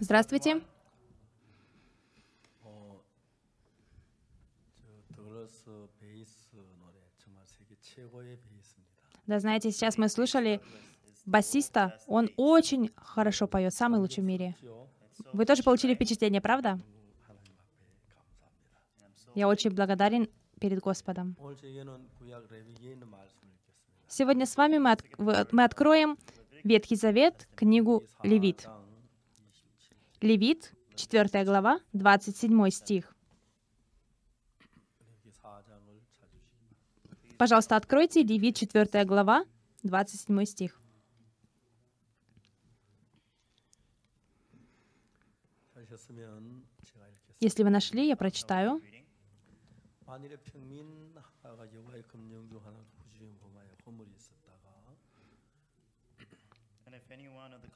Здравствуйте. Да, знаете, сейчас мы слышали басиста, он очень хорошо поет, самый лучший в мире. Вы тоже получили впечатление, правда? Я очень благодарен перед Господом. Сегодня с вами мы, от, мы откроем Ветхий Завет, книгу Левит. Левит, 4 глава, 27 стих. Пожалуйста, откройте Левит, 4 глава, 27 стих. Если вы нашли, я прочитаю.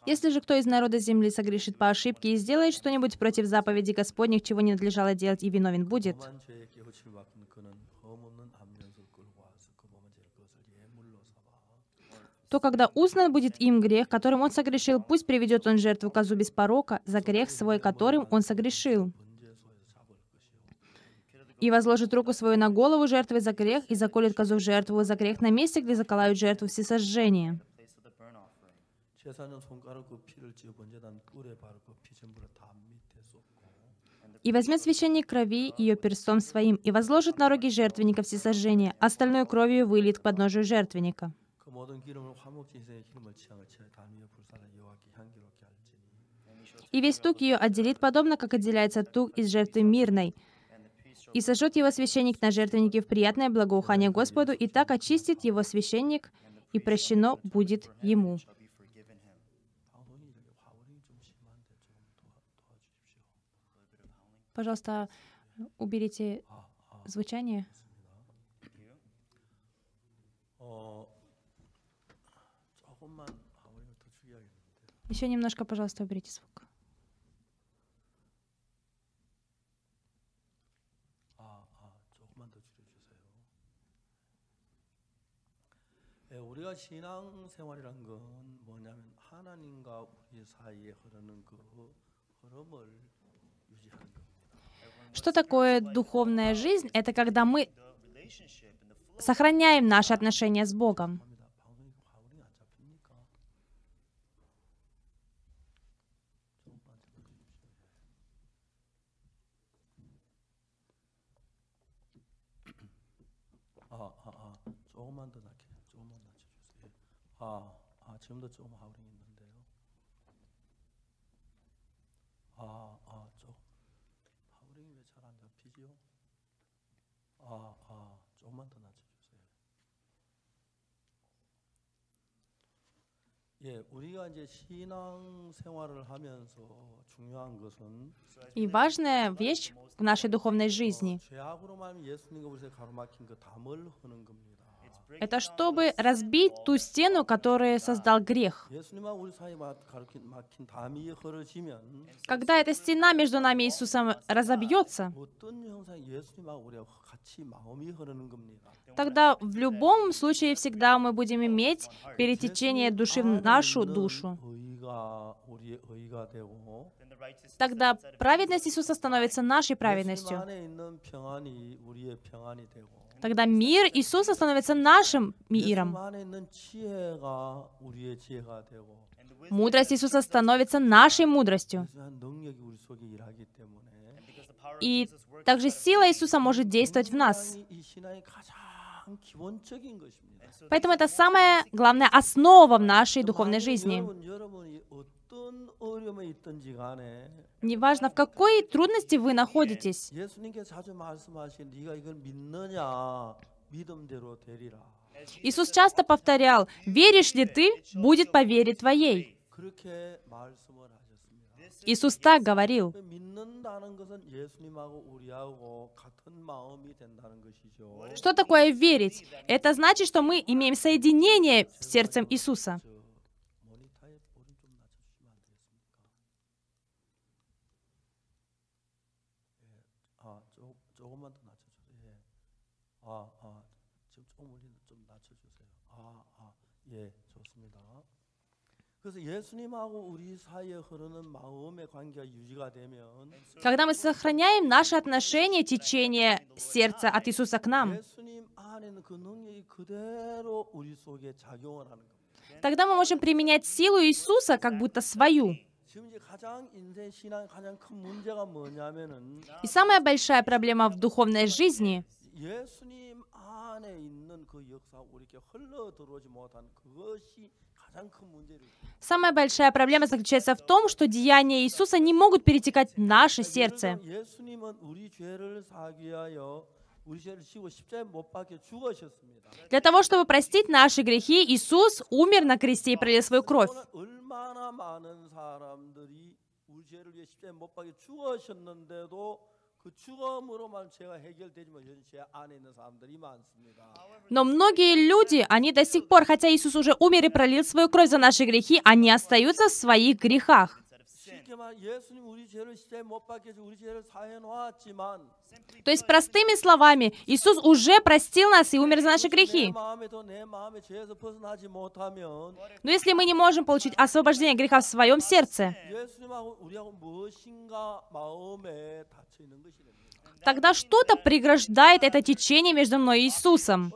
Если же кто из народа земли согрешит по ошибке и сделает что-нибудь против заповеди Господних, чего не надлежало делать, и виновен будет. то когда узнан будет им грех, которым он согрешил, пусть приведет он жертву козу без порока за грех свой, которым он согрешил. И возложит руку свою на голову жертвы за грех, и заколет козу в жертву за грех на месте, где заколают жертву всесожжение. сожжения. И возьмет священник крови ее перстом своим, и возложит на роги жертвенника всесожжение, остальную кровью вылит к подножию жертвенника. И весь тук ее отделит, подобно как отделяется тук из жертвы мирной, и сожжет его священник на жертвеннике в приятное благоухание Господу, и так очистит его священник, и прощено будет ему. Пожалуйста, уберите 아, 아, звучание. 어 조금만 화원이 더 줄여야겠는데. Еще немножко, пожалуйста, уберите звук. 아, 아, 조금만 더 줄여주세요. 예, 우리가 신앙 생활이란 건 뭐냐면 하나님과 우리 사이에 흐르는 그 흐름을 유지하는 겁니다. Что такое духовная жизнь? Это когда мы сохраняем наши отношения с Богом. 합니다. 방송이 화원이 안 잡힙니까? 조금만 잡아주십시오. 아, 아, 아, 조금만 더 낮게, 조금만 낮춰주세요. 아, 아, 지금도 조금 하울링 안 잡히지요? 아, 아, 조금만 더 낮춰주세요. 예, 우리가 이제 신앙 생활을 하면서 중요한 것은 И важная вещь в нашей духовной жизни 어, 죄악으로 말하면 예수님과 우리의 가로막힌 그 담을 허는 겁니다. Это чтобы разбить ту стену, которую создал грех. Когда эта стена между нами и Иисусом разобьется, тогда в любом случае всегда мы будем иметь перетечение души в нашу душу. Тогда праведность Иисуса становится нашей праведностью. Тогда мир Иисуса становится нашим миром. Мудрость Иисуса становится нашей мудростью. И также сила Иисуса может действовать в нас. Поэтому это самая главная основа в нашей духовной жизни. Неважно, в какой трудности вы находитесь. Иисус часто повторял, «Веришь ли ты, будет по вере твоей». Иисус так говорил. 그 믿는다는 것은 예수님하고 우리하고 같은 마음이 된다는 것이죠. Что такое верить? Это значит, что мы имеем соединение с сердцем Иисуса. 저 모니터에 볼을 좀 낮춰주시면 안 되겠습니까? 예, 아, 조, 조금만 더 낮춰주세요. 예. 아, 아, 지금 조금 올리는 좀 낮춰주세요. 아, 아, 예, когда мы сохраняем наши отношения, течение сердца от Иисуса к нам, тогда мы можем применять силу Иисуса как будто свою. И самая большая проблема в духовной жизни — Самая большая проблема заключается в том, что деяния Иисуса не могут перетекать в наше сердце. Для того, чтобы простить наши грехи, Иисус умер на кресте и пролил свою кровь. Но многие люди, они до сих пор, хотя Иисус уже умер и пролил свою кровь за наши грехи, они остаются в своих грехах. То есть, простыми словами, Иисус уже простил нас и умер за наши грехи. Но если мы не можем получить освобождение греха в своем сердце, Тогда что-то преграждает это течение между мной и Иисусом.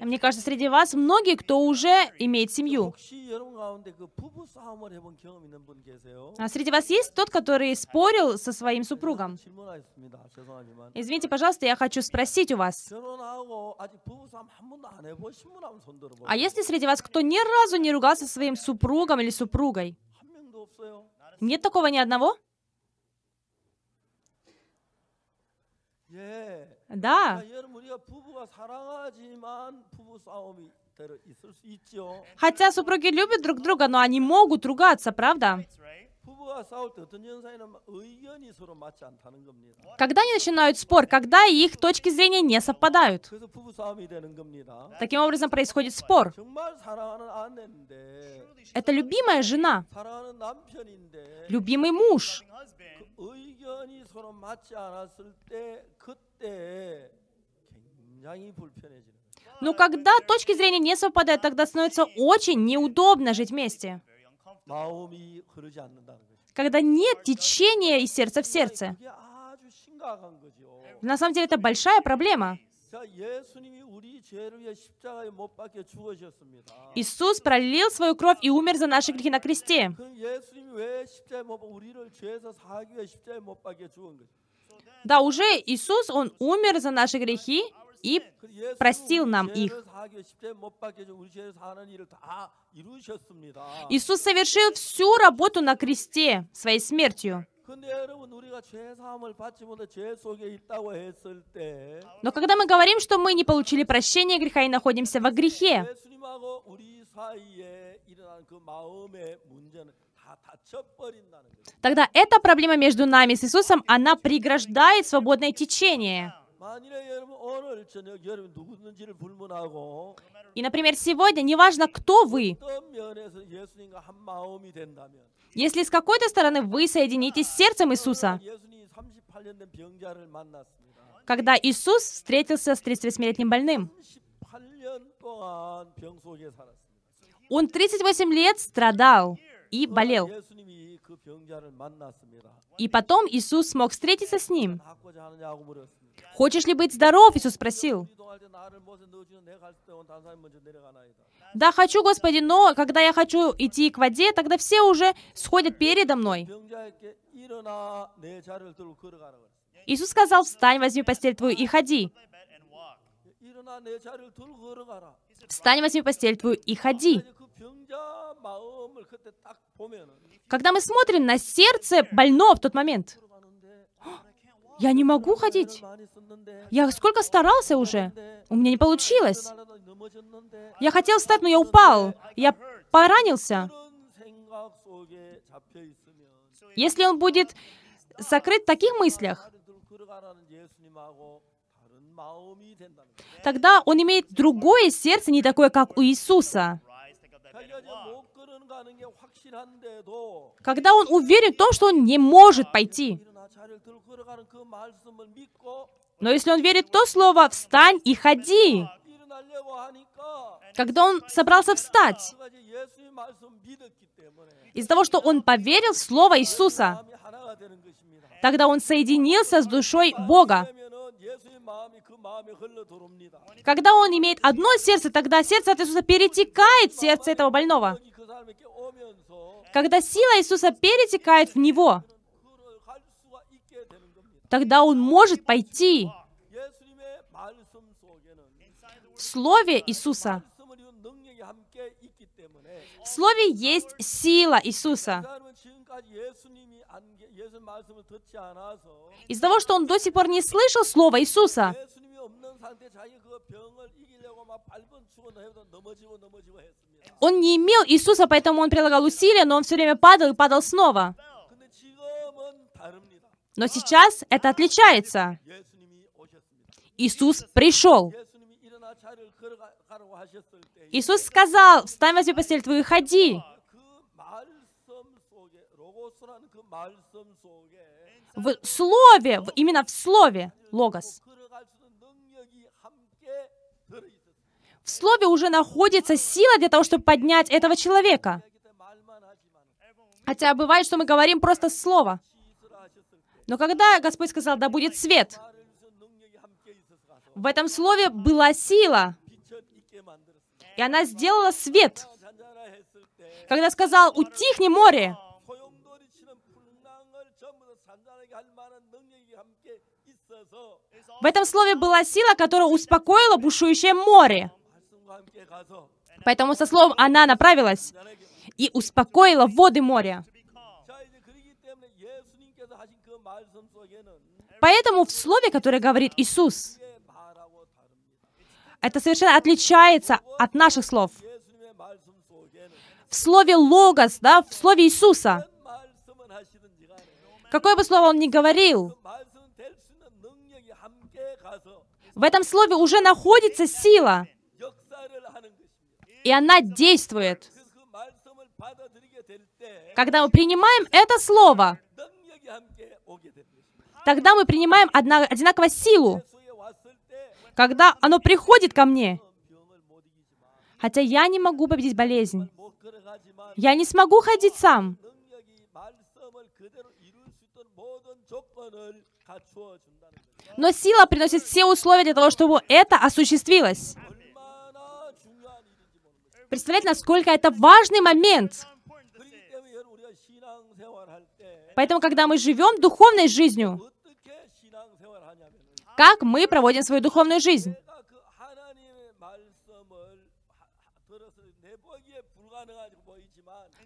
Мне кажется, среди вас многие, кто уже имеет семью. А среди вас есть тот, который спорил со своим супругом? Извините, пожалуйста, я хочу спросить у вас. А если среди вас кто ни разу не ругался со своим супругом или супругой? Нет такого ни одного? Да. Хотя супруги любят друг друга, но они могут ругаться, правда? Когда они начинают спор, когда их точки зрения не совпадают. Таким образом происходит спор. Это любимая жена, любимый муж. Но когда точки зрения не совпадают, тогда становится очень неудобно жить вместе. Когда нет течения из сердца в сердце. На самом деле это большая проблема. Иисус пролил свою кровь и умер за наши грехи на кресте. Да, уже Иисус, Он умер за наши грехи, и простил нам их. Иисус совершил всю работу на кресте своей смертью. Но когда мы говорим, что мы не получили прощения греха и находимся во грехе, тогда эта проблема между нами с Иисусом, она преграждает свободное течение. И, например, сегодня, неважно, кто вы, если с какой-то стороны вы соединитесь с сердцем Иисуса, когда Иисус встретился с 38-летним больным, он 38 лет страдал и болел. И потом Иисус смог встретиться с ним. «Хочешь ли быть здоров?» Иисус спросил. «Да, хочу, Господи, но когда я хочу идти к воде, тогда все уже сходят передо мной». Иисус сказал, «Встань, возьми постель твою и ходи». «Встань, возьми постель твою и ходи». Когда мы смотрим на сердце больного в тот момент, я не могу ходить. Я сколько старался уже. У меня не получилось. Я хотел встать, но я упал. Я поранился. Если он будет закрыт в таких мыслях, тогда он имеет другое сердце, не такое, как у Иисуса. Когда он уверен в том, что он не может пойти. Но если он верит в то слово «встань и ходи», когда он собрался встать, из-за того, что он поверил в слово Иисуса, тогда он соединился с душой Бога. Когда он имеет одно сердце, тогда сердце от Иисуса перетекает в сердце этого больного. Когда сила Иисуса перетекает в него, тогда он может пойти в Слове Иисуса. В Слове есть сила Иисуса. Из-за того, что он до сих пор не слышал Слова Иисуса, он не имел Иисуса, поэтому он прилагал усилия, но он все время падал и падал снова. Но сейчас это отличается. Иисус пришел. Иисус сказал, «Встань, возьми постель твою и ходи». В слове, именно в слове, логос в слове уже находится сила для того, чтобы поднять этого человека. Хотя бывает, что мы говорим просто слово. Но когда Господь сказал, да будет свет, в этом слове была сила, и она сделала свет. Когда сказал, утихни море, в этом слове была сила, которая успокоила бушующее море. Поэтому со словом она направилась и успокоила воды моря. Поэтому в слове, которое говорит Иисус, это совершенно отличается от наших слов. В слове «логос», да, в слове Иисуса, какое бы слово он ни говорил, в этом слове уже находится сила — и она действует. Когда мы принимаем это слово, тогда мы принимаем одна, одинаково силу. Когда оно приходит ко мне, хотя я не могу победить болезнь, я не смогу ходить сам, но сила приносит все условия для того, чтобы это осуществилось. Представляете, насколько это важный момент. Поэтому, когда мы живем духовной жизнью, как мы проводим свою духовную жизнь?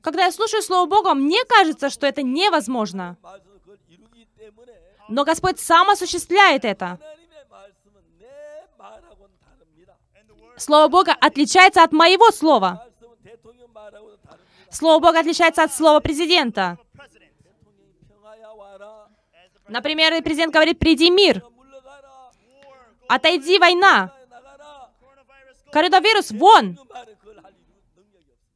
Когда я слушаю Слово Бога, мне кажется, что это невозможно. Но Господь сам осуществляет это. Слово Бога отличается от моего слова. Слово Бога отличается от слова президента. Например, президент говорит, приди мир, отойди война, коронавирус вон.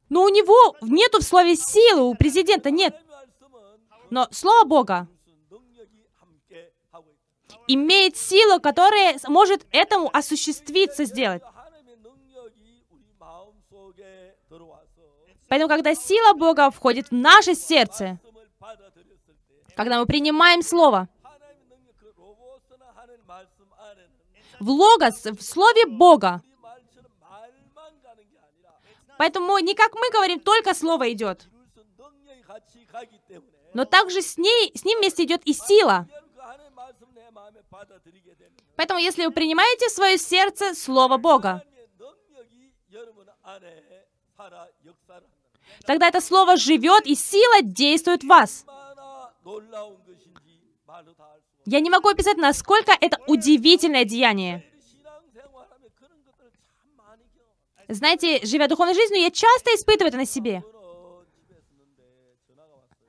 Но у него нету в слове силы, у президента нет. Но Слово Бога имеет силу, которая может этому осуществиться, сделать. Поэтому, когда сила Бога входит в наше сердце, когда мы принимаем Слово, в Логос, в Слове Бога, Поэтому не как мы говорим, только Слово идет. Но также с, ней, с ним вместе идет и сила. Поэтому если вы принимаете в свое сердце Слово Бога, тогда это слово живет и сила действует в вас. Я не могу описать, насколько это удивительное деяние. Знаете, живя духовной жизнью, я часто испытываю это на себе.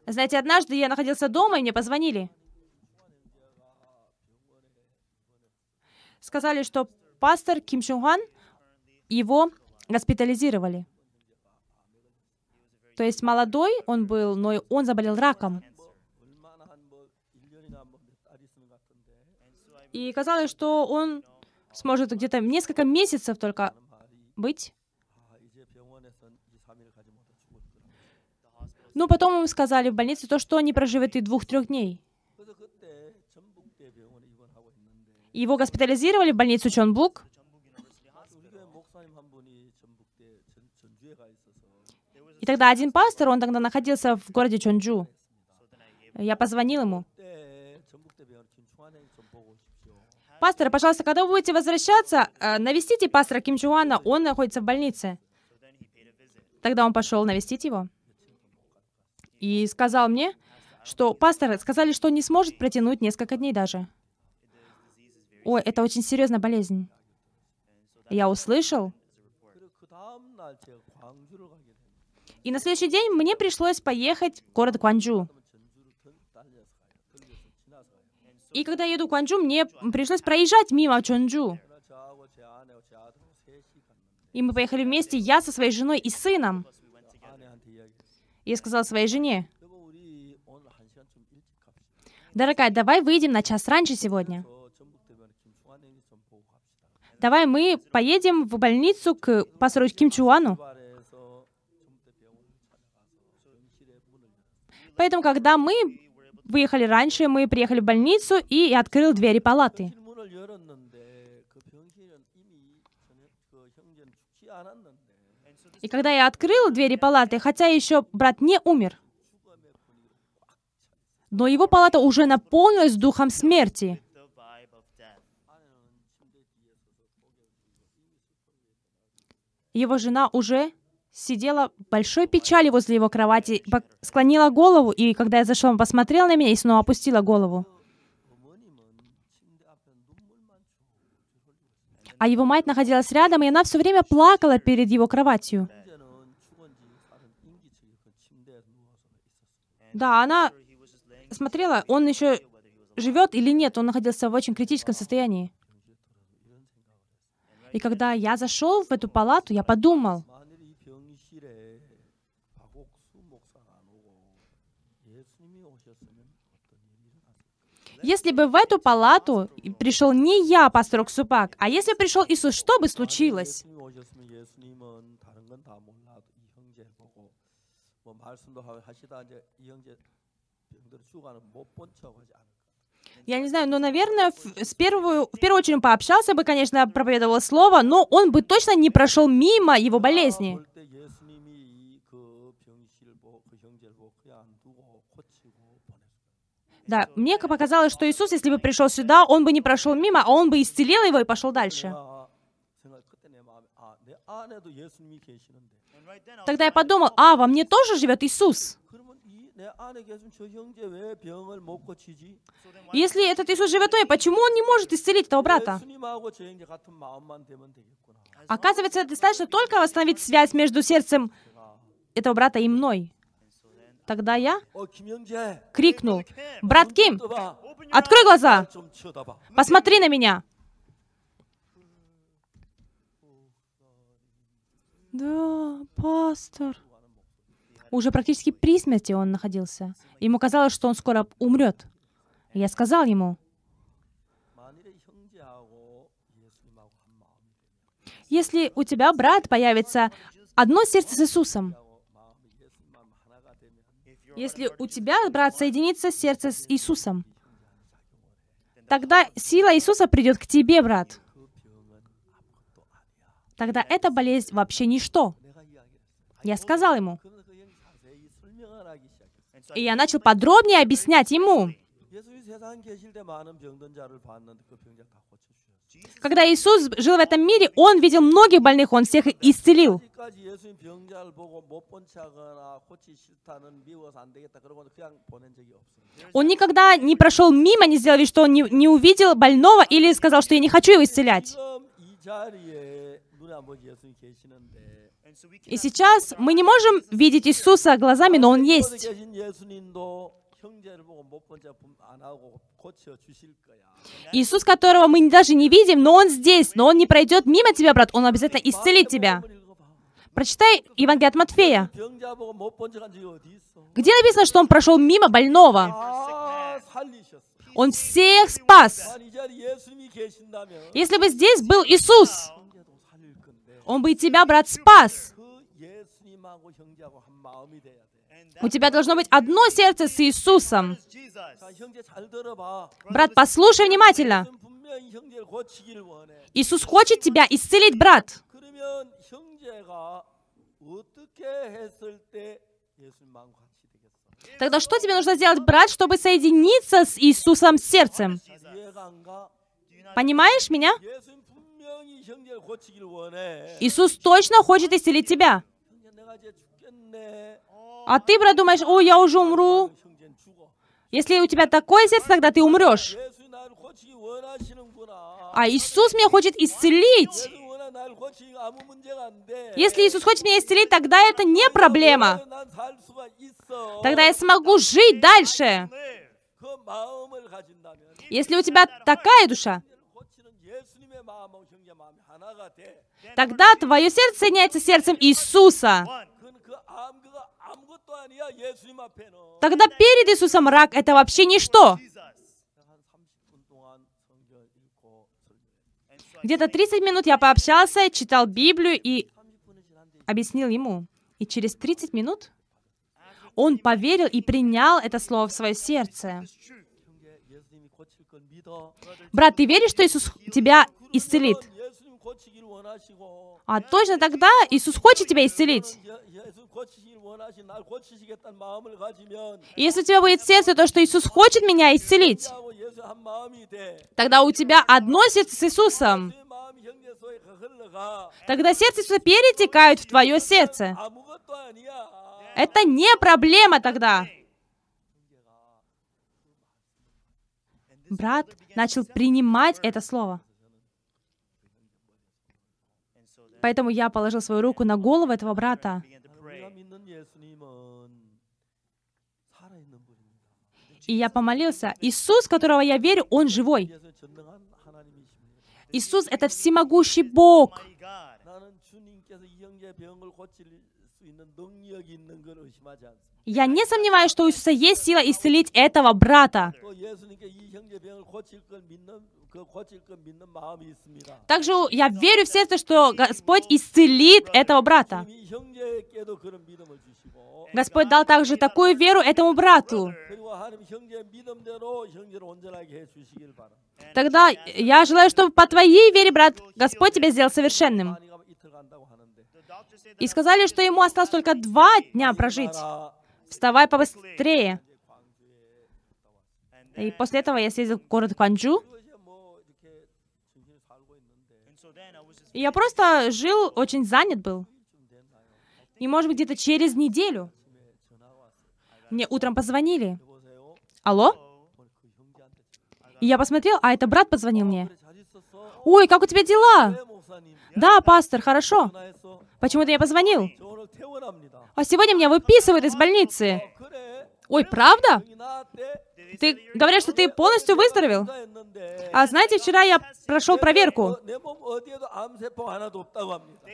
Знаете, однажды я находился дома, и мне позвонили. Сказали, что пастор Ким Чунхан, его госпитализировали. То есть молодой он был, но он заболел раком. И казалось, что он сможет где-то несколько месяцев только быть. Но потом ему сказали в больнице то, что он не проживет и двух-трех дней. Его госпитализировали в больницу Чонбук. тогда один пастор, он тогда находился в городе Чонджу. Я позвонил ему. Пастор, пожалуйста, когда вы будете возвращаться, э, навестите пастора Ким Чуана, он находится в больнице. Тогда он пошел навестить его и сказал мне, что пастор сказали, что не сможет протянуть несколько дней даже. Ой, это очень серьезная болезнь. Я услышал. И на следующий день мне пришлось поехать в город Кванджу. И когда я еду к Кванджу, мне пришлось проезжать мимо Чонджу. И мы поехали вместе, я со своей женой и сыном. Я сказала своей жене, «Дорогая, давай выйдем на час раньше сегодня. Давай мы поедем в больницу к пастору Ким Чуану. Поэтому, когда мы выехали раньше, мы приехали в больницу, и открыл двери палаты. И когда я открыл двери палаты, хотя еще брат не умер, но его палата уже наполнилась духом смерти. Его жена уже сидела большой печали возле его кровати, склонила голову, и когда я зашел, он посмотрел на меня и снова опустила голову. А его мать находилась рядом, и она все время плакала перед его кроватью. Да, она смотрела, он еще живет или нет, он находился в очень критическом состоянии. И когда я зашел в эту палату, я подумал, Если бы в эту палату пришел не я, пастор Уксупак, а если бы пришел Иисус, что бы случилось? Я не знаю, но, наверное, с первую, в первую очередь пообщался бы, конечно, проповедовал слово, но он бы точно не прошел мимо его болезни. Да, мне показалось, что Иисус, если бы пришел сюда, он бы не прошел мимо, а он бы исцелил его и пошел дальше. Тогда я подумал, а, во мне тоже живет Иисус. Если этот Иисус живет в мне, почему он не может исцелить этого брата? Оказывается, достаточно только восстановить связь между сердцем этого брата и мной. Тогда я крикнул, «Брат Ким, открой глаза! Посмотри на меня!» Да, пастор. Уже практически при смерти он находился. Ему казалось, что он скоро умрет. Я сказал ему, если у тебя брат появится одно сердце с Иисусом, если у тебя, брат, соединится сердце с Иисусом, тогда сила Иисуса придет к тебе, брат. Тогда эта болезнь вообще ничто. Я сказал ему. И я начал подробнее объяснять ему. Когда Иисус жил в этом мире, Он видел многих больных, Он всех исцелил. Он никогда не прошел мимо, не сделал вид, что он не, не увидел больного или сказал, что я не хочу его исцелять. И сейчас мы не можем видеть Иисуса глазами, но Он есть. Иисус, которого мы даже не видим, но Он здесь, но Он не пройдет мимо тебя, брат, Он обязательно исцелит тебя. Прочитай Евангелие от Матфея. Где написано, что Он прошел мимо больного? Он всех спас. Если бы здесь был Иисус, Он бы и тебя, брат, спас. У тебя должно быть одно сердце с Иисусом. Брат, послушай внимательно. Иисус хочет тебя исцелить, брат. Тогда что тебе нужно сделать, брат, чтобы соединиться с Иисусом сердцем? Понимаешь меня? Иисус точно хочет исцелить тебя. А ты, брат, думаешь, о, я уже умру. Если у тебя такое сердце, тогда ты умрешь. А Иисус меня хочет исцелить. Если Иисус хочет меня исцелить, тогда это не проблема. Тогда я смогу жить дальше. Если у тебя такая душа, тогда твое сердце соединяется с сердцем Иисуса. Тогда перед Иисусом рак — это вообще ничто. Где-то 30 минут я пообщался, читал Библию и объяснил ему. И через 30 минут он поверил и принял это слово в свое сердце. Брат, ты веришь, что Иисус тебя исцелит? А точно тогда Иисус хочет тебя исцелить. И если у тебя будет сердце, то, что Иисус хочет меня исцелить, тогда у тебя одно сердце с Иисусом. Тогда сердце Иисуса перетекает в твое сердце. Это не проблема тогда. Брат начал принимать это слово. Поэтому я положил свою руку на голову этого брата. И я помолился. Иисус, которого я верю, Он живой. Иисус — это всемогущий Бог. Я не сомневаюсь, что у Иисуса есть сила исцелить этого брата. Также я верю в сердце, что Господь исцелит этого брата. Господь дал также такую веру этому брату. Тогда я желаю, чтобы по твоей вере, брат, Господь тебя сделал совершенным. И сказали, что ему осталось только два дня прожить. Вставай побыстрее. И после этого я съездил в город Кванджу. Я просто жил, очень занят был. И, может быть, где-то через неделю мне утром позвонили. Алло? И я посмотрел, а это брат позвонил мне. Ой, как у тебя дела? Да, пастор, хорошо. Почему ты мне позвонил? А сегодня меня выписывают из больницы. Ой, правда? Ты говоришь, что ты полностью выздоровел? А знаете, вчера я прошел проверку.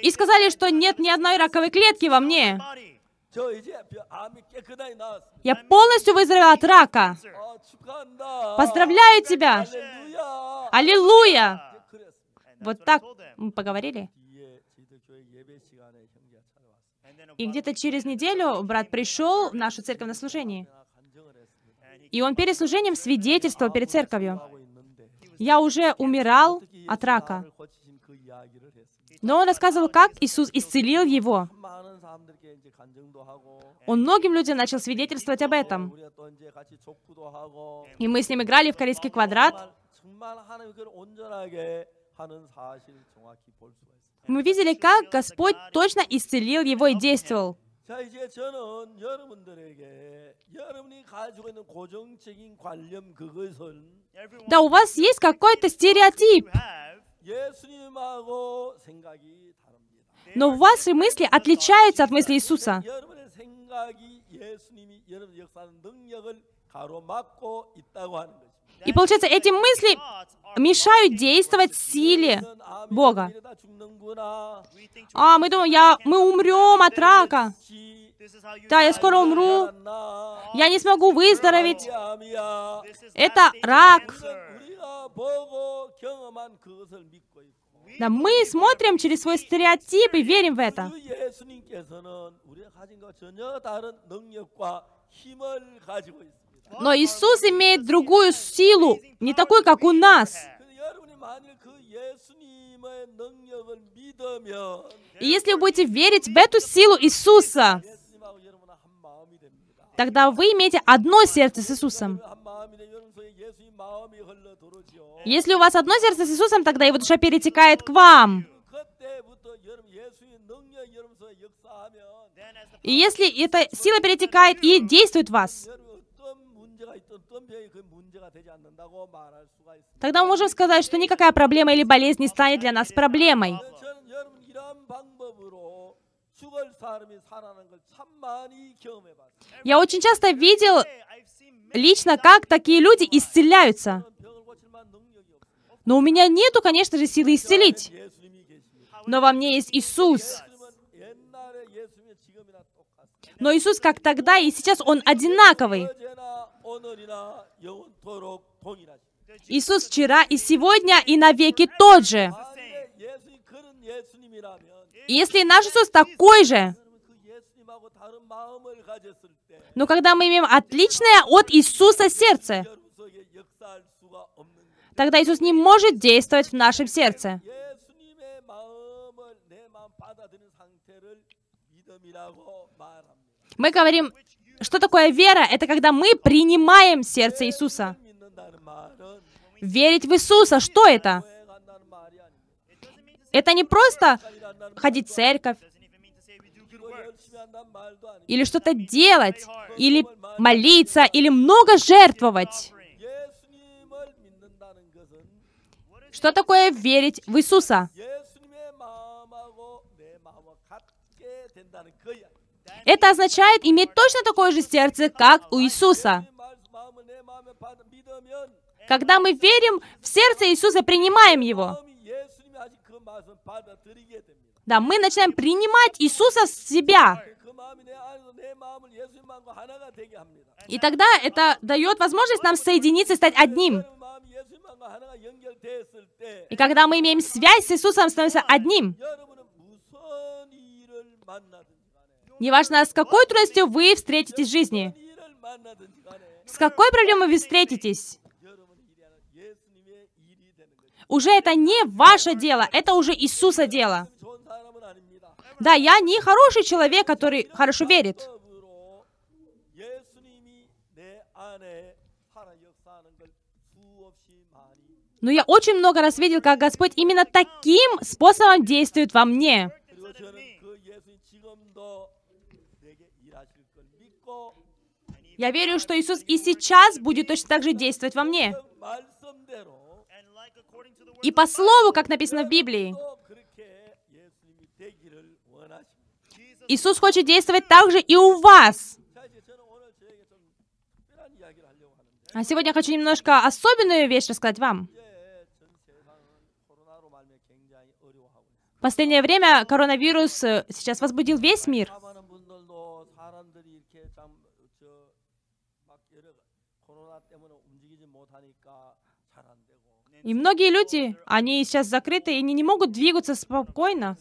И сказали, что нет ни одной раковой клетки во мне. Я полностью выздоровел от рака. Поздравляю тебя! Аллилуйя! Вот так мы поговорили. И где-то через неделю брат пришел в нашу церковь на служение. И он перед служением свидетельствовал перед церковью. «Я уже умирал от рака». Но он рассказывал, как Иисус исцелил его. Он многим людям начал свидетельствовать об этом. И мы с ним играли в корейский квадрат. Мы видели, как Господь точно исцелил его и действовал. 자 이제 저는 여러분들에게 여러분이 가지고 있는 고정적인 관념 그것은 everyone Да, у вас есть какой-то стереотип, you have, 예수님하고 생각이 다릅니다. но ваши мысли отличаются от мыслей Иисуса. 여러분의 생각이 예수님이 여러분 역사하는 능력을 가로막고 있다고 하는 것입니다. И получается, эти мысли мешают действовать силе Бога. А, мы думаем, я, мы умрем от рака. Да, я скоро умру. Я не смогу выздороветь. Это рак. Да, мы смотрим через свой стереотип и верим в это. Но Иисус имеет другую силу, не такой, как у нас. И если вы будете верить в эту силу Иисуса, тогда вы имеете одно сердце с Иисусом. Если у вас одно сердце с Иисусом, тогда его душа перетекает к вам. И если эта сила перетекает и действует в вас, Тогда мы можем сказать, что никакая проблема или болезнь не станет для нас проблемой. Я очень часто видел лично, как такие люди исцеляются. Но у меня нету, конечно же, силы исцелить. Но во мне есть Иисус. Но Иисус как тогда и сейчас, Он одинаковый. Иисус вчера и сегодня и навеки тот же. Если наш Иисус такой же, но когда мы имеем отличное от Иисуса сердце, тогда Иисус не может действовать в нашем сердце. Мы говорим что такое вера? Это когда мы принимаем сердце Иисуса. Верить в Иисуса, что это? Это не просто ходить в церковь, или что-то делать, или молиться, или много жертвовать. Что такое верить в Иисуса? Это означает иметь точно такое же сердце, как у Иисуса. Когда мы верим в сердце Иисуса, принимаем Его. Да, мы начинаем принимать Иисуса в себя. И тогда это дает возможность нам соединиться и стать одним. И когда мы имеем связь с Иисусом, становимся одним. Неважно, с какой трудностью вы встретитесь в жизни. С какой проблемой вы встретитесь? Уже это не ваше дело, это уже Иисуса дело. Да, я не хороший человек, который хорошо верит. Но я очень много раз видел, как Господь именно таким способом действует во мне. Я верю, что Иисус и сейчас будет точно так же действовать во мне. И по слову, как написано в Библии, Иисус хочет действовать также и у вас. А сегодня я хочу немножко особенную вещь рассказать вам. В последнее время коронавирус э, сейчас возбудил весь мир. И многие люди, они сейчас закрыты, и они не могут двигаться спокойно.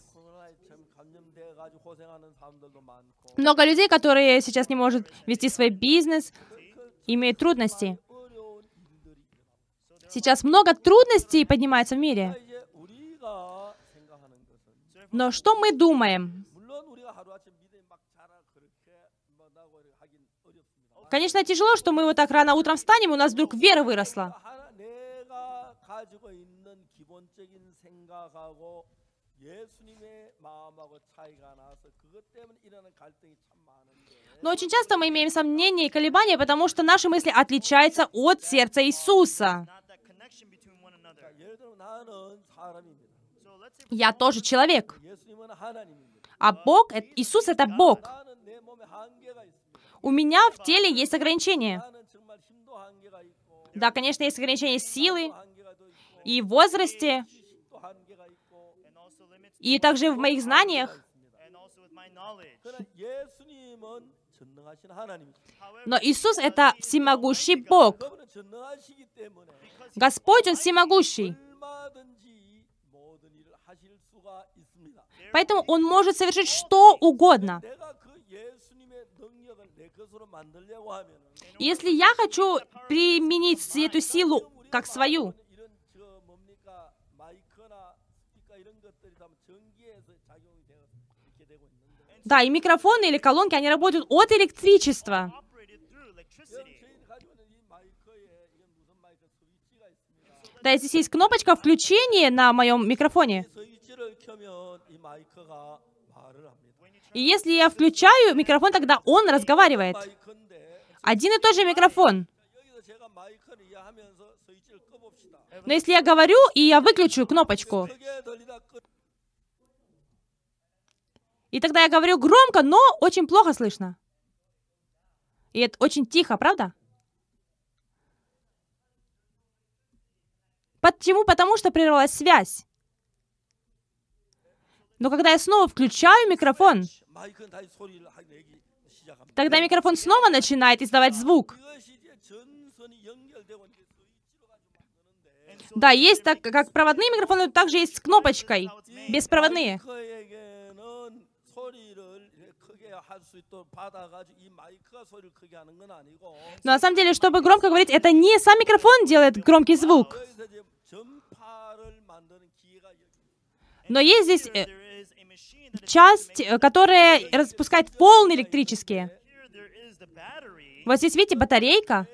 Много людей, которые сейчас не могут вести свой бизнес, имеют трудности. Сейчас много трудностей поднимается в мире. Но что мы думаем? Конечно, тяжело, что мы вот так рано утром встанем, у нас вдруг вера выросла. 가지고 있는 기본적인 생각하고 Но очень часто мы имеем сомнения и колебания, потому что наши мысли отличаются от сердца Иисуса. Я тоже человек. А Бог, Иисус это Бог. У меня в теле есть ограничения. Да, конечно, есть ограничения силы, и в возрасте, и также в моих знаниях. Но Иисус — это всемогущий Бог. Господь, Он всемогущий. Поэтому Он может совершить что угодно. Если я хочу применить эту силу как свою, Да, и микрофоны или колонки, они работают от электричества. Да, здесь есть кнопочка включения на моем микрофоне. И если я включаю микрофон, тогда он разговаривает. Один и тот же микрофон. Но если я говорю, и я выключу кнопочку, и тогда я говорю громко, но очень плохо слышно. И это очень тихо, правда? Почему? Потому что прервалась связь. Но когда я снова включаю микрофон, тогда микрофон снова начинает издавать звук. Да, есть так, как проводные микрофоны, также есть с кнопочкой. Беспроводные. Но на самом деле, чтобы громко говорить, это не сам микрофон делает громкий звук. Но есть здесь э, часть, э, которая распускает волны электрические. Вот здесь, видите, батарейка.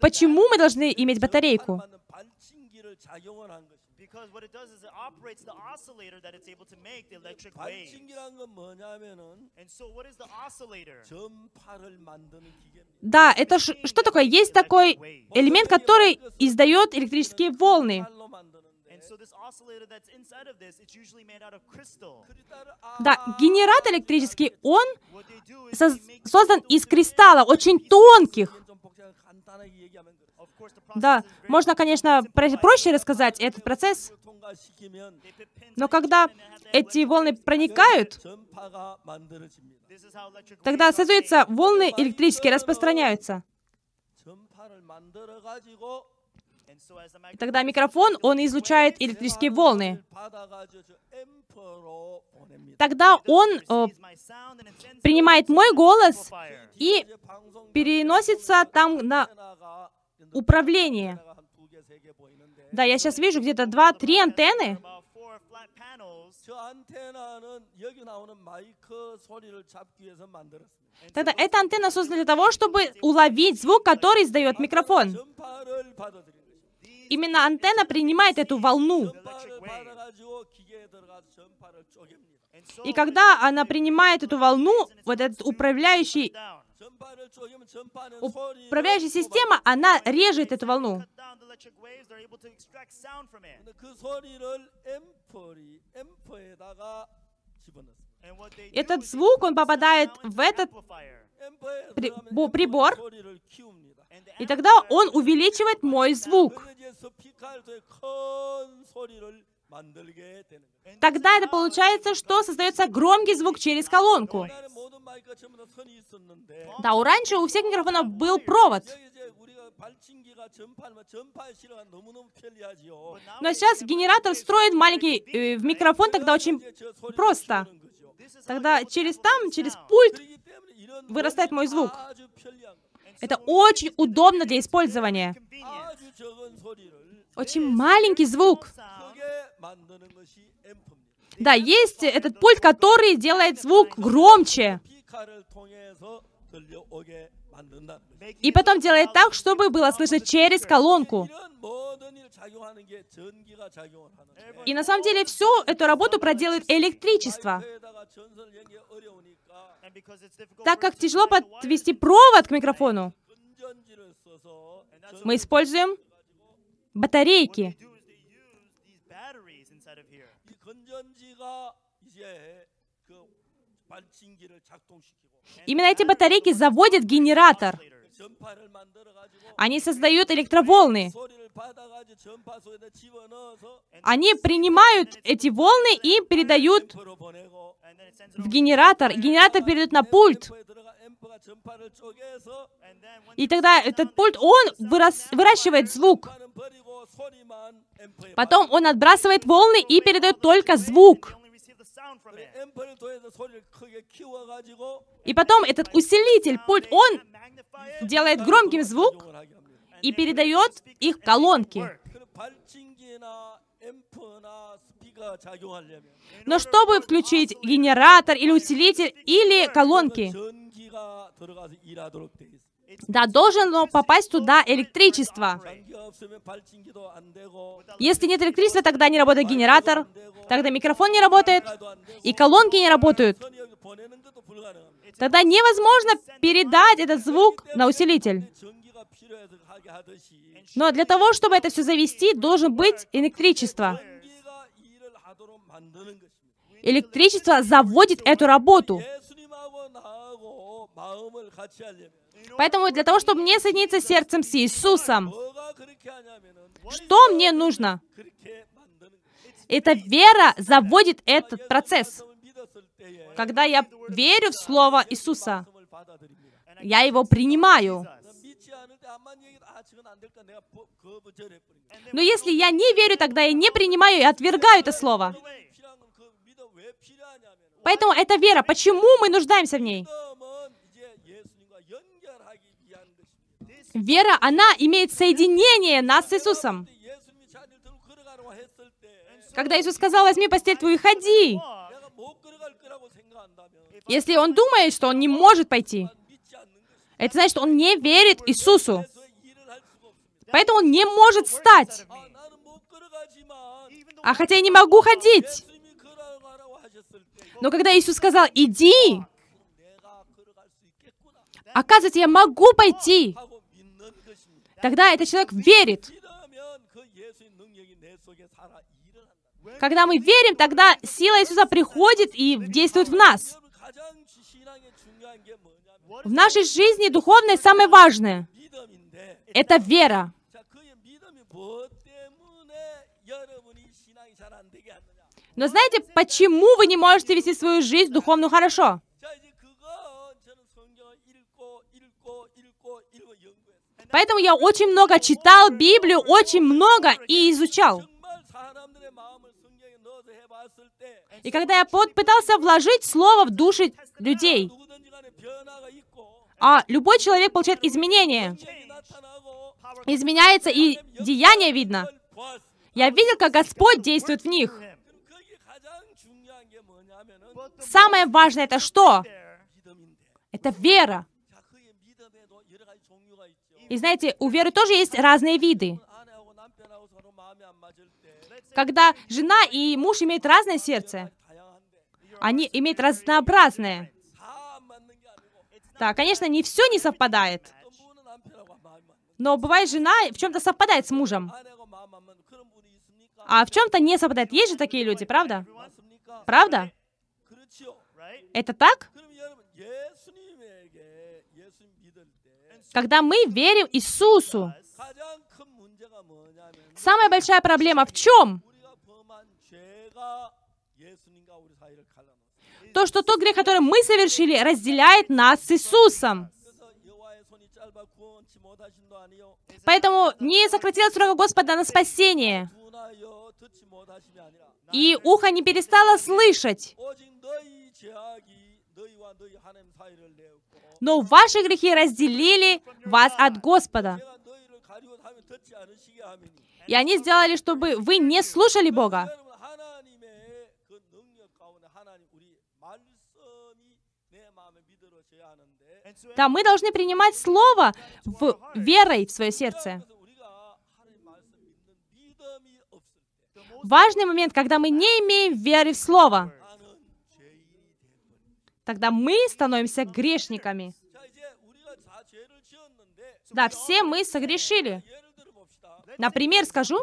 Почему мы должны иметь батарейку? Да, это ш... что такое? Есть такой элемент, который издает электрические волны. And so this oscillator that's inside of this, it's usually made out of crystal. Да, генератор электрический, он создан из кристалла, очень тонких. Да, можно, конечно, проще рассказать этот процесс, но когда эти волны проникают, тогда создаются волны электрические, распространяются. И тогда микрофон, он излучает электрические волны. Тогда он э, принимает мой голос и переносится там на управление. Да, я сейчас вижу где-то 2-3 антенны. Тогда эта антенна создана для того, чтобы уловить звук, который издает микрофон. Именно антенна принимает эту волну. И когда она принимает эту волну, вот этот управляющий, управляющая система, она режет эту волну. Этот звук, он попадает в этот прибор, и тогда он увеличивает мой звук. Тогда это получается, что создается громкий звук через колонку. Да, у раньше у всех микрофонов был провод. Но сейчас генератор строит маленький э, в микрофон, тогда очень просто. Тогда через там, через пульт вырастает мой звук. Это очень удобно для использования очень маленький звук. Да, есть этот пульт, который делает звук громче. И потом делает так, чтобы было слышно через колонку. И на самом деле всю эту работу проделает электричество. Так как тяжело подвести провод к микрофону, мы используем батарейки. Именно эти батарейки заводят генератор. Они создают электроволны. Они принимают эти волны и передают в генератор. Генератор передает на пульт. И тогда этот пульт, он вырос, выращивает звук. Потом он отбрасывает волны и передает только звук. И потом этот усилитель, пульт, он делает громким звук, и передает их колонки. Но чтобы включить генератор или усилитель или колонки, да, должно попасть туда электричество. Если нет электричества, тогда не работает генератор, тогда микрофон не работает, и колонки не работают. Тогда невозможно передать этот звук на усилитель. Но для того, чтобы это все завести, должен быть электричество. Электричество заводит эту работу. Поэтому для того, чтобы мне соединиться сердцем с Иисусом, что мне нужно? Эта вера заводит этот процесс. Когда я верю в Слово Иисуса, я его принимаю. Но если я не верю, тогда я не принимаю и отвергаю это слово. Поэтому это вера. Почему мы нуждаемся в ней? Вера, она имеет соединение нас с Иисусом. Когда Иисус сказал, возьми постель твою и ходи. Если он думает, что он не может пойти, это значит, он не верит Иисусу. Поэтому он не может стать. А хотя я не могу ходить. Но когда Иисус сказал, иди, оказывается, я могу пойти. Тогда этот человек верит. Когда мы верим, тогда сила Иисуса приходит и действует в нас. В нашей жизни духовное самое важное — это вера. Но знаете, почему вы не можете вести свою жизнь духовно хорошо? Поэтому я очень много читал Библию, очень много и изучал. И когда я пытался вложить слово в души людей, а любой человек получает изменения. Изменяется и деяние видно. Я видел, как Господь действует в них. Самое важное это что? Это вера. И знаете, у веры тоже есть разные виды. Когда жена и муж имеют разное сердце, они имеют разнообразное. Да, конечно, не все не совпадает. Но бывает, жена в чем-то совпадает с мужем. А в чем-то не совпадает. Есть же такие люди, правда? Правда? Это так? Когда мы верим Иисусу, самая большая проблема в чем? то, что тот грех, который мы совершили, разделяет нас с Иисусом. Поэтому не сократилось рука Господа на спасение. И ухо не перестало слышать. Но ваши грехи разделили вас от Господа. И они сделали, чтобы вы не слушали Бога. Да, мы должны принимать Слово в, верой в свое сердце. Важный момент, когда мы не имеем веры в Слово. Тогда мы становимся грешниками. Да, все мы согрешили. Например, скажу,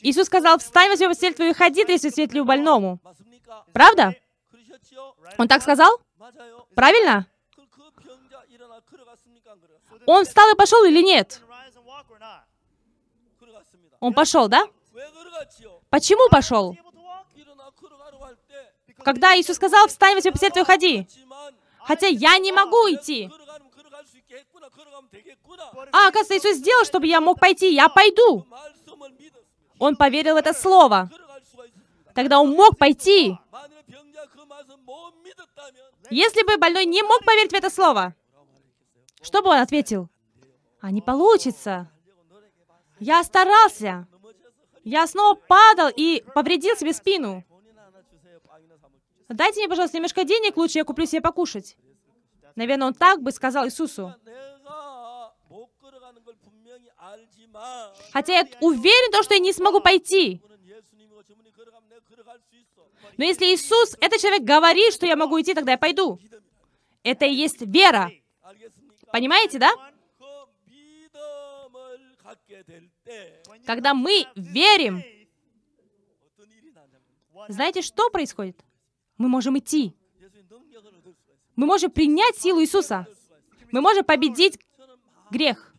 Иисус сказал, «Встань, возьми постель твою и ходи, тряси светлую больному». Правда? Он так сказал? Правильно? Он встал и пошел или нет? Он пошел, да? Почему пошел? Когда Иисус сказал, встань, возьми посердце и уходи, Хотя я не могу идти. А, оказывается, Иисус сделал, чтобы я мог пойти. Я пойду. Он поверил в это слово. Тогда он мог пойти. Если бы больной не мог поверить в это слово, что бы он ответил? А не получится. Я старался. Я снова падал и повредил себе спину. Дайте мне, пожалуйста, немножко денег, лучше я куплю себе покушать. Наверное, он так бы сказал Иисусу. Хотя я уверен, что я не смогу пойти. Но если Иисус, этот человек, говорит, что я могу идти, тогда я пойду. Это и есть вера. Понимаете, да? Когда мы верим, знаете, что происходит? Мы можем идти. Мы можем принять силу Иисуса. Мы можем победить грех.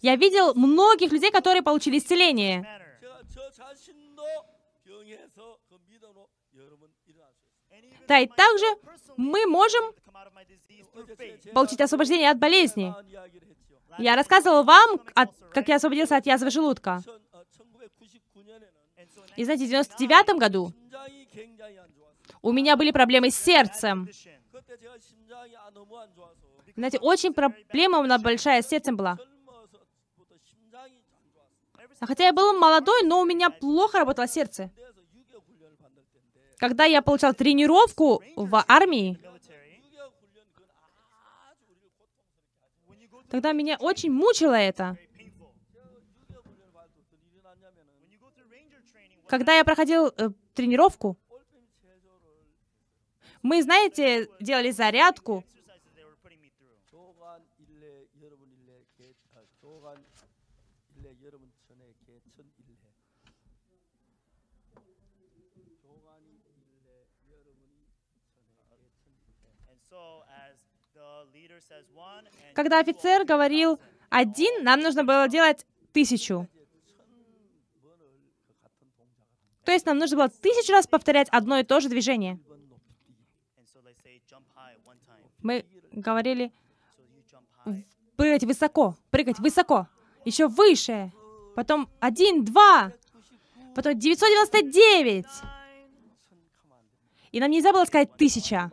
Я видел многих людей, которые получили исцеление. Да, и также мы можем получить освобождение от болезни. Я рассказывал вам, как я освободился от язвы желудка. И знаете, в 99 году у меня были проблемы с сердцем. Знаете, очень проблема у меня большая с сердцем была. А хотя я был молодой, но у меня плохо работало сердце. Когда я получал тренировку в армии, тогда меня очень мучило это. Когда я проходил э, тренировку, мы, знаете, делали зарядку, Когда офицер говорил один, нам нужно было делать тысячу. То есть нам нужно было тысячу раз повторять одно и то же движение. Мы говорили прыгать высоко, прыгать высоко, еще выше, потом один, два, потом 999. И нам нельзя было сказать тысяча.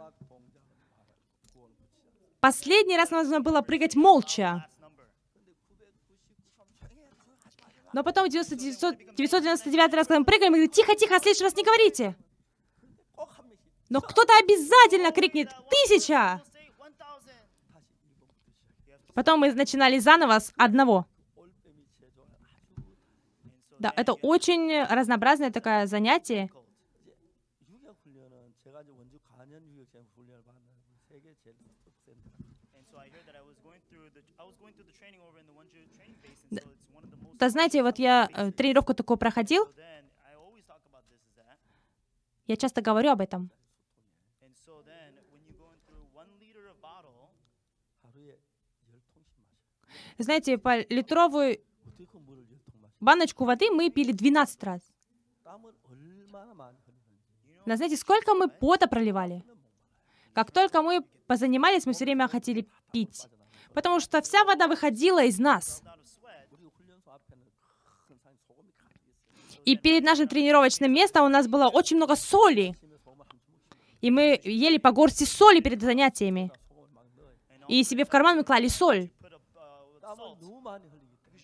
Последний раз нужно было прыгать молча. Но потом в 999, раз, когда мы прыгаем, мы говорим, тихо-тихо, а в следующий раз не говорите. Но кто-то обязательно крикнет «Тысяча!» Потом мы начинали заново с одного. Да, это очень разнообразное такое занятие. Да знаете, вот я э, тренировку такую проходил. Я часто говорю об этом. Знаете, по литровую баночку воды мы пили 12 раз. Но знаете, сколько мы пота проливали? Как только мы позанимались, мы все время хотели пить потому что вся вода выходила из нас. И перед нашим тренировочным местом у нас было очень много соли. И мы ели по горсти соли перед занятиями. И себе в карман мы клали соль.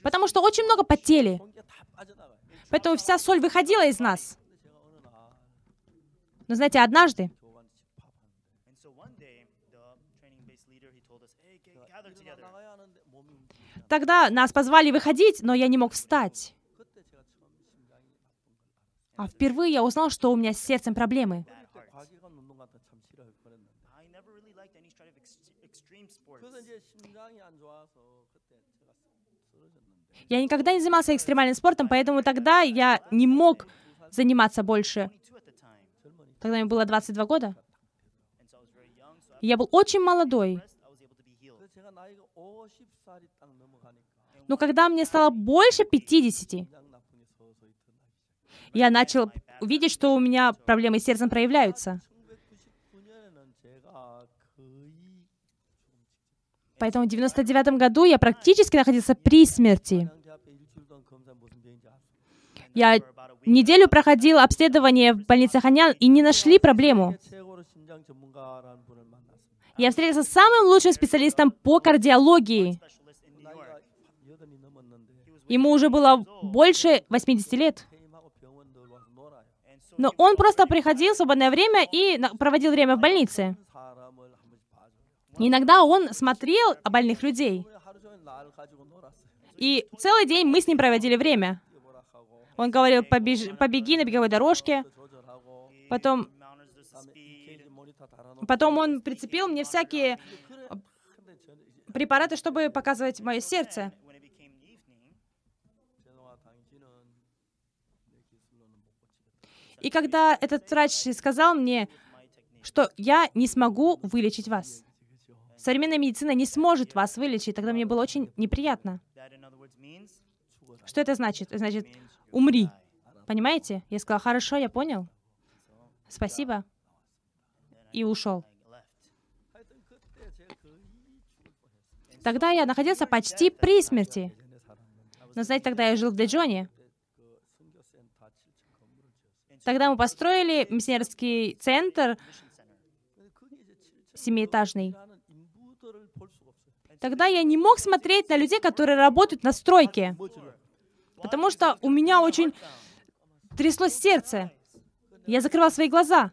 Потому что очень много потели. Поэтому вся соль выходила из нас. Но знаете, однажды Тогда нас позвали выходить, но я не мог встать. А впервые я узнал, что у меня с сердцем проблемы. Я никогда не занимался экстремальным спортом, поэтому тогда я не мог заниматься больше. Тогда мне было 22 года. Я был очень молодой. Но когда мне стало больше 50, я начал увидеть, что у меня проблемы с сердцем проявляются. Поэтому в 99 году я практически находился при смерти. Я неделю проходил обследование в больнице Ханян и не нашли проблему. Я встретился с самым лучшим специалистом по кардиологии. Ему уже было больше 80 лет. Но он просто приходил в свободное время и проводил время в больнице. Иногда он смотрел о больных людей. И целый день мы с ним проводили время. Он говорил, Побеж... побеги на беговой дорожке. Потом, потом он прицепил мне всякие препараты, чтобы показывать мое сердце. И когда этот врач сказал мне, что я не смогу вылечить вас, современная медицина не сможет вас вылечить, тогда мне было очень неприятно. Что это значит? Это значит, умри. Понимаете? Я сказала, хорошо, я понял. Спасибо. И ушел. Тогда я находился почти при смерти. Но знаете, тогда я жил для Джонни. Тогда мы построили миссионерский центр семиэтажный. Тогда я не мог смотреть на людей, которые работают на стройке, потому что у меня очень тряслось сердце. Я закрывал свои глаза.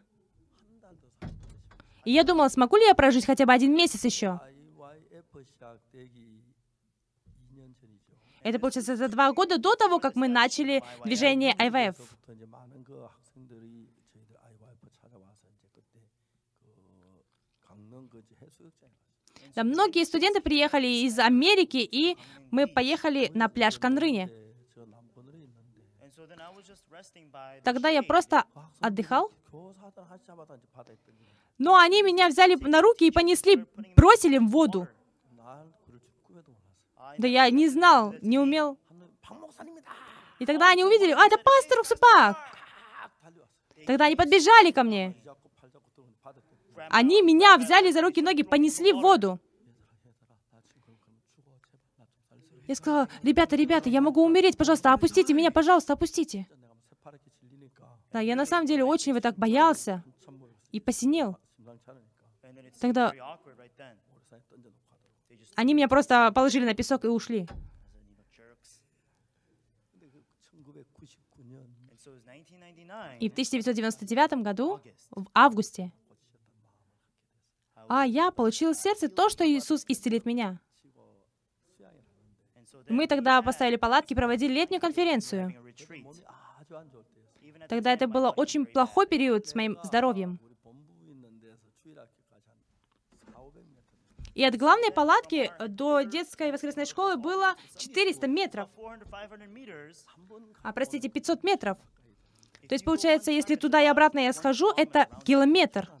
И я думала, смогу ли я прожить хотя бы один месяц еще. Это, получается, за два года до того, как мы начали движение IVF. Да, многие студенты приехали из Америки, и мы поехали на пляж в Канрыне. Тогда я просто отдыхал. Но они меня взяли на руки и понесли, бросили в воду. Да я не знал, не умел. И тогда они увидели, а, это пастор Уксупак. Тогда они подбежали ко мне. Они меня взяли за руки-ноги, понесли в воду. Я сказала, ребята, ребята, я могу умереть, пожалуйста, опустите меня, пожалуйста, опустите. Да, я на самом деле очень вот так боялся и посинел. Тогда они меня просто положили на песок и ушли. И в 1999 году, в августе, а я получил в сердце то, что Иисус исцелит меня. Мы тогда поставили палатки, проводили летнюю конференцию. Тогда это был очень плохой период с моим здоровьем. И от главной палатки до детской воскресной школы было 400 метров. А, простите, 500 метров. То есть, получается, если туда и обратно я схожу, это километр.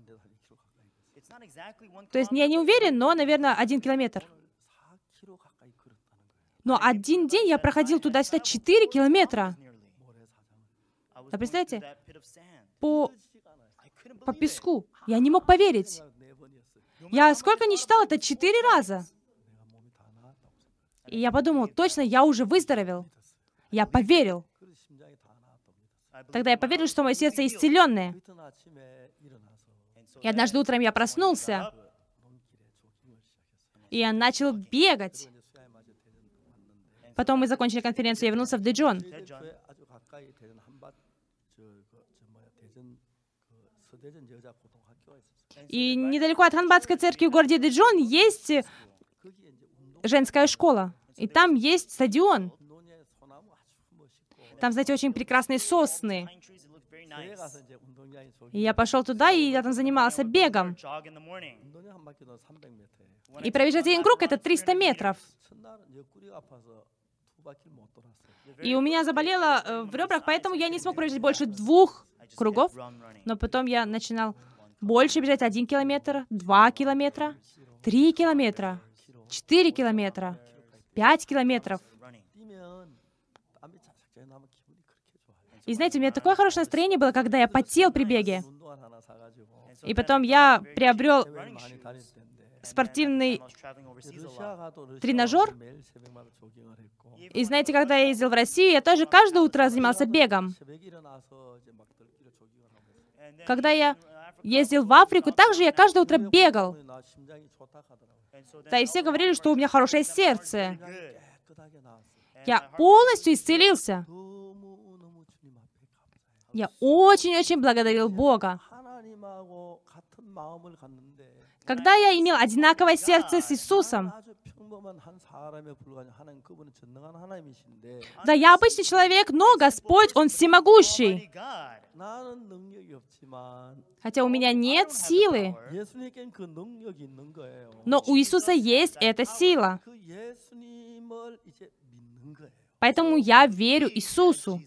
То есть я не уверен, но, наверное, один километр. Но один день я проходил туда-сюда 4 километра. А представляете? По, по песку. Я не мог поверить. Я сколько не читал это? Четыре раза. И я подумал, точно, я уже выздоровел. Я поверил. Тогда я поверил, что мое сердце исцеленное. И однажды утром я проснулся, и я начал бегать. Потом мы закончили конференцию, я вернулся в Дэджон. И недалеко от Ханбадской церкви в городе Дэджон есть женская школа. И там есть стадион. Там, знаете, очень прекрасные сосны. Я пошел туда, и я там занимался бегом. И пробежать один круг — это 300 метров. И у меня заболело э, в ребрах, поэтому я не смог пробежать больше двух кругов. Но потом я начинал больше бежать один километр, два километра, три километра, четыре километра, пять километров. И знаете, у меня такое хорошее настроение было, когда я потел при беге. И потом я приобрел спортивный тренажер. И знаете, когда я ездил в Россию, я тоже каждое утро занимался бегом. Когда я ездил в Африку, также я каждое утро бегал. Да и все говорили, что у меня хорошее сердце. Я полностью исцелился я очень-очень благодарил Бога. Когда я имел одинаковое сердце с Иисусом, да, я обычный человек, но Господь, Он всемогущий. Хотя у меня нет силы, но у Иисуса есть эта сила. Поэтому я верю Иисусу.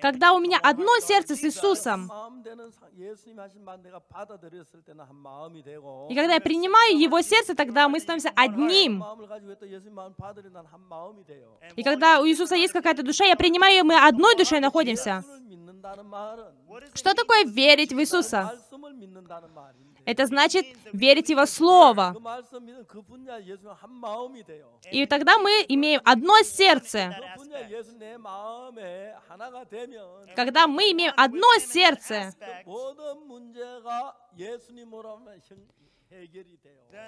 Когда у меня одно сердце с Иисусом, и когда я принимаю Его сердце, тогда мы становимся одним. И когда у Иисуса есть какая-то душа, я принимаю ее, мы одной душой находимся. Что такое верить в Иисуса? Это значит верить Его Слово. И тогда мы имеем одно сердце. Когда мы имеем одно сердце,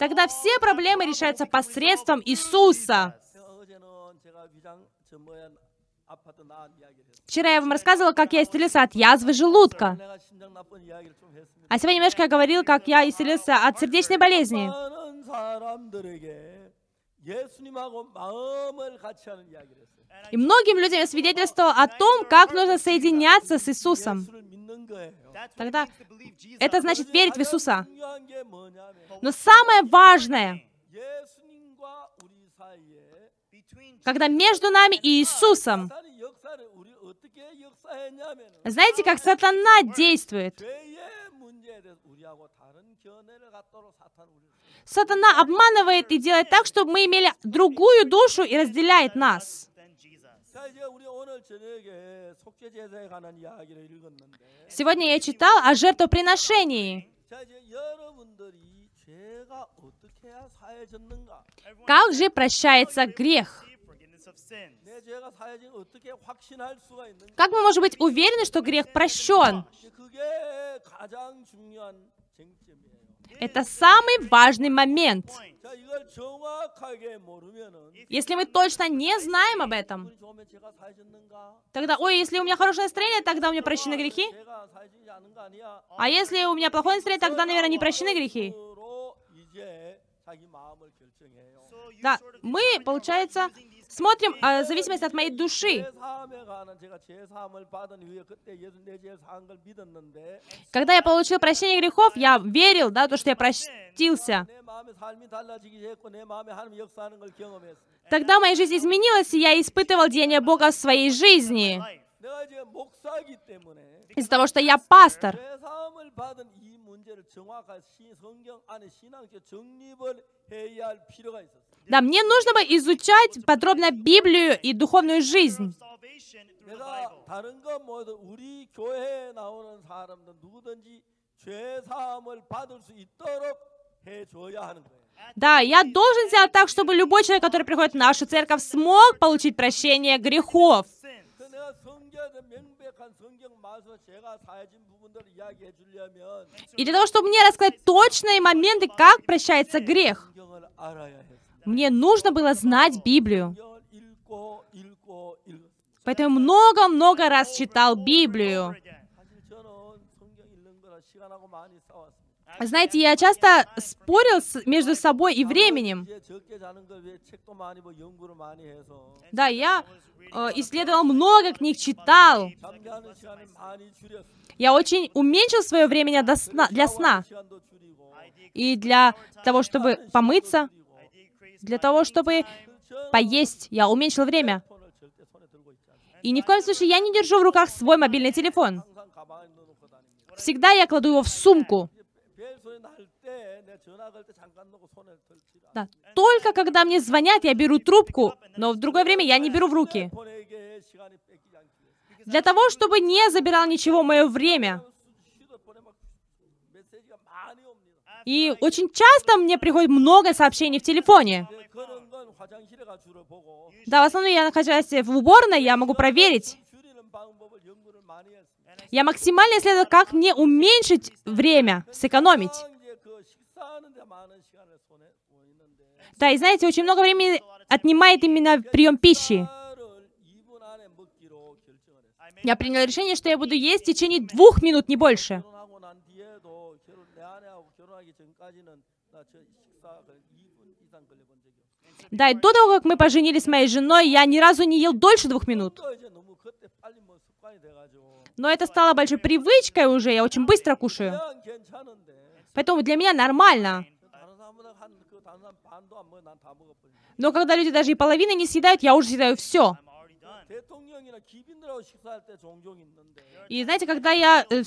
тогда все проблемы решаются посредством Иисуса. Вчера я вам рассказывала, как я исцелился от язвы желудка. А сегодня немножко я говорил, как я исцелился от сердечной болезни. И многим людям я свидетельствовал о том, как нужно соединяться с Иисусом. Тогда это значит верить в Иисуса. Но самое важное когда между нами и Иисусом. Знаете, как сатана действует? Сатана обманывает и делает так, чтобы мы имели другую душу и разделяет нас. Сегодня я читал о жертвоприношении. Как же прощается грех? Как мы можем быть уверены, что грех прощен? Это самый важный момент. Если мы точно не знаем об этом, тогда, ой, если у меня хорошее настроение, тогда у меня прощены грехи. А если у меня плохое настроение, тогда, наверное, не прощены грехи. Да, мы, получается, смотрим э, зависимости от моей души. Когда я получил прощение грехов, я верил, да, то, что я простился. Тогда моя жизнь изменилась, и я испытывал деяние Бога в своей жизни из-за того, что я пастор. Да, мне нужно бы изучать подробно Библию и духовную жизнь. Да, я должен сделать так, чтобы любой человек, который приходит в нашу церковь, смог получить прощение грехов. 제가 И для того, чтобы мне рассказать точные моменты, как прощается грех, мне нужно было знать Библию. Поэтому много-много раз читал Библию. Знаете, я часто спорил с, между собой и временем. Да, я э, исследовал много книг, читал. Я очень уменьшил свое время для сна, для сна. И для того, чтобы помыться, для того, чтобы поесть, я уменьшил время. И ни в коем случае я не держу в руках свой мобильный телефон. Всегда я кладу его в сумку. Да, только когда мне звонят, я беру трубку, но в другое время я не беру в руки. Для того, чтобы не забирал ничего мое время. И очень часто мне приходит много сообщений в телефоне. Да, в основном я нахожусь в уборной, я могу проверить. Я максимально исследовал, как мне уменьшить время, сэкономить. Да, и знаете, очень много времени отнимает именно прием пищи. Я принял решение, что я буду есть в течение двух минут, не больше. Да, и до того, как мы поженились с моей женой, я ни разу не ел дольше двух минут. Но это стало большой привычкой уже, я очень быстро кушаю. Поэтому для меня нормально. Но когда люди даже и половины не съедают, я уже съедаю все. И знаете, когда я э,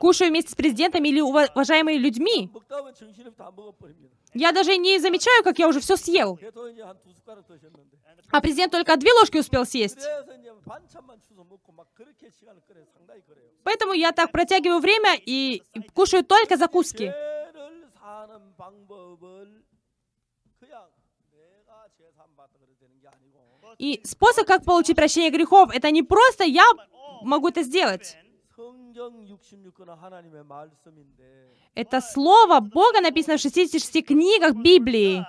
кушаю вместе с президентами или уважаемыми людьми, я даже не замечаю, как я уже все съел. А президент только две ложки успел съесть. Поэтому я так протягиваю время и кушаю только закуски. И способ, как получить прощение грехов, это не просто я могу это сделать. Это слово Бога написано в 66 книгах Библии.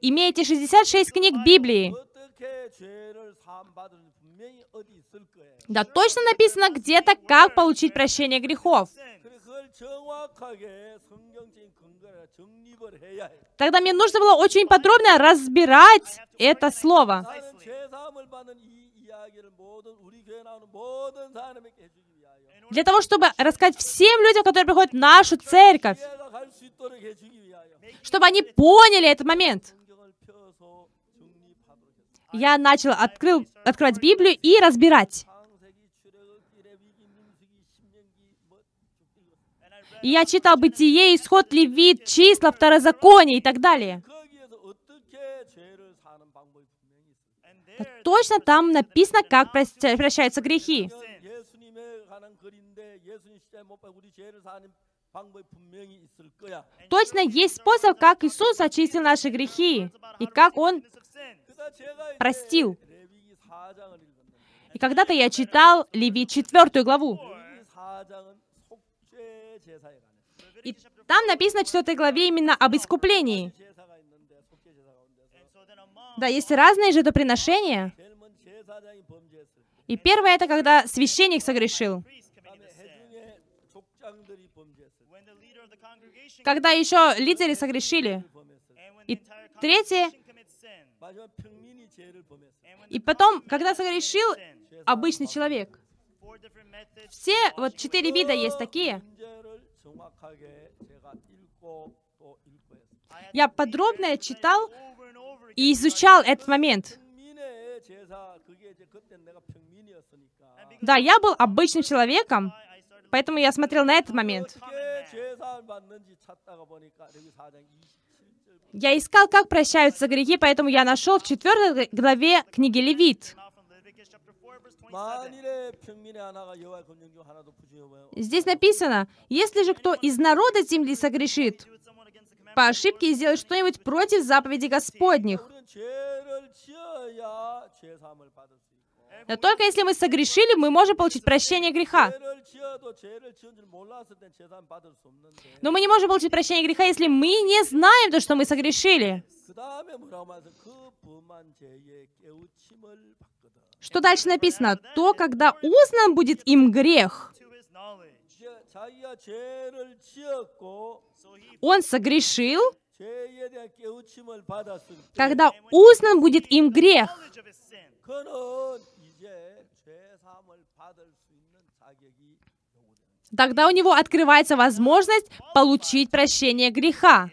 Имеете эти 66 книг Библии, да точно написано где-то, как получить прощение грехов. Тогда мне нужно было очень подробно разбирать это слово. Для того, чтобы рассказать всем людям, которые приходят в нашу церковь, чтобы они поняли этот момент. Я начал открыл, открывать Библию и разбирать. Я читал Бытие, Исход, Левит, Числа, Второзаконие и так далее. Точно там написано, как прощаются грехи. Точно есть способ, как Иисус очистил наши грехи и как Он простил. И когда-то я читал Левит 4 главу. И там написано в 4 главе именно об искуплении. Да, есть разные жертвоприношения. И первое это, когда священник согрешил. Когда еще лидеры согрешили. И третье, и потом, когда согрешил обычный человек, все вот четыре вида есть такие. Я подробно читал и изучал этот момент. Да, я был обычным человеком, поэтому я смотрел на этот момент. Я искал, как прощаются грехи, поэтому я нашел в четвертой главе книги Левит. Здесь написано, если же кто из народа земли согрешит, по ошибке и сделать что-нибудь против заповеди Господних. Но только если мы согрешили, мы можем получить прощение греха. Но мы не можем получить прощение греха, если мы не знаем то, что мы согрешили. Что дальше написано? То, когда узнан будет им грех, он согрешил, когда узнан будет им грех, тогда у него открывается возможность получить прощение греха.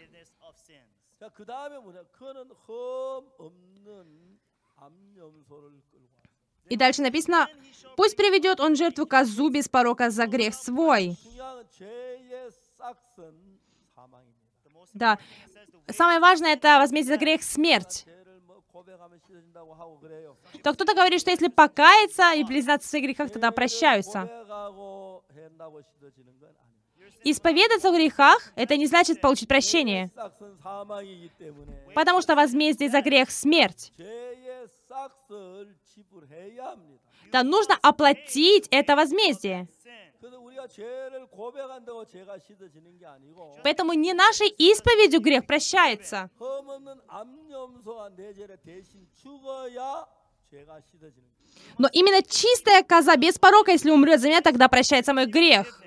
И дальше написано, «Пусть приведет он жертву козу без порока за грех свой». Да. Самое важное — это возмездие за грех — смерть. То кто-то говорит, что если покаяться и признаться в своих грехах, тогда прощаются. Исповедаться в грехах — это не значит получить прощение. Потому что возмездие за грех — смерть. Да, нужно оплатить это возмездие. Поэтому не нашей исповедью грех прощается. Но именно чистая коза без порока, если умрет за меня, тогда прощается мой грех.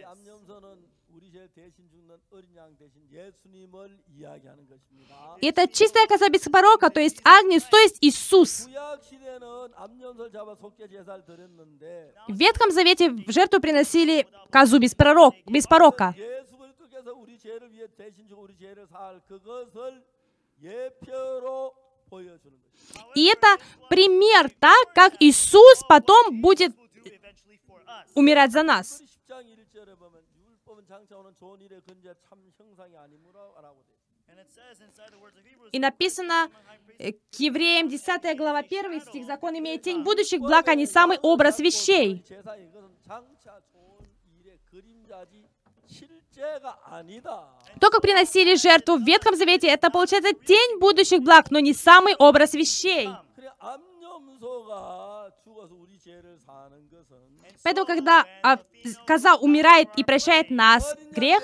Это чистая коза без порока, то есть Агнец, то есть Иисус. В Ветхом Завете в жертву приносили козу без, пророк, без порока. И это пример, так как Иисус потом будет умирать за нас. И написано э, к евреям 10 глава 1 стих, закон имеет тень будущих благ, а не самый образ вещей. То, как приносили жертву в Ветхом Завете, это получается тень будущих благ, но не самый образ вещей. Поэтому, когда а, коза умирает и прощает нас грех,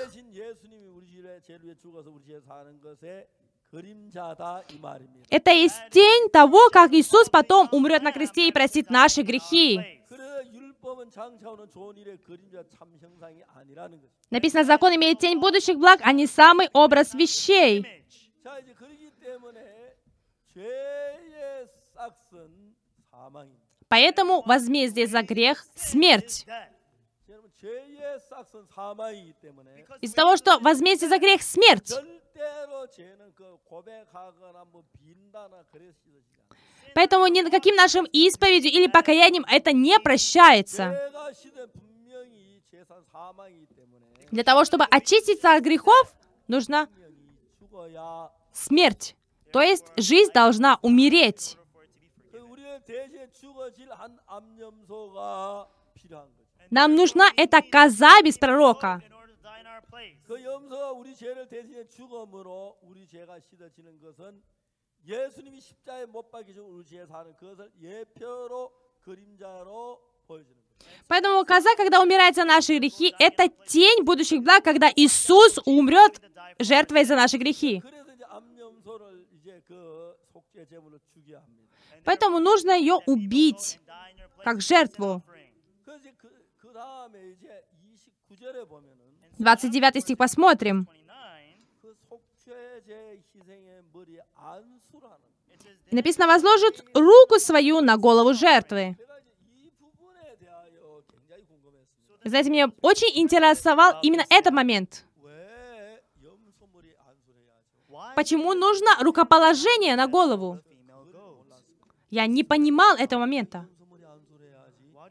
это есть тень того, как Иисус потом умрет на кресте и простит наши грехи. Написано, закон имеет тень будущих благ, а не самый образ вещей. Поэтому возмездие за грех — смерть. Из-за того, что возмездие за грех — смерть. Поэтому ни на каким нашим исповедью или покаянием это не прощается. Для того, чтобы очиститься от грехов, нужна смерть. То есть жизнь должна умереть. Нам нужна эта коза без пророка. Поэтому коза, когда умирает за наши грехи, это тень будущих благ, когда Иисус умрет жертвой за наши грехи. Поэтому нужно ее убить, как жертву. 29 стих посмотрим. Написано, возложит руку свою на голову жертвы. Знаете, меня очень интересовал именно этот момент. Почему нужно рукоположение на голову? Я не понимал этого момента.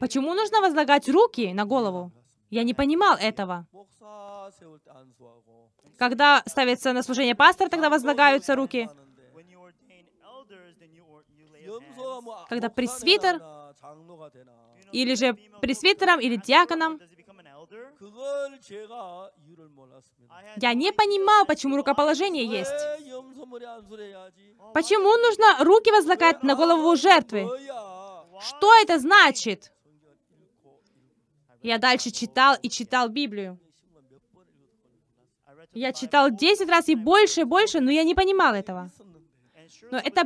Почему нужно возлагать руки на голову? Я не понимал этого. Когда ставится на служение пастор, тогда возлагаются руки. Когда пресвитер, или же пресвитером, или диаконом, я не понимал, почему рукоположение есть. Почему нужно руки возлагать на голову жертвы? Что это значит? Я дальше читал и читал Библию. Я читал 10 раз и больше, и больше, но я не понимал этого. Но это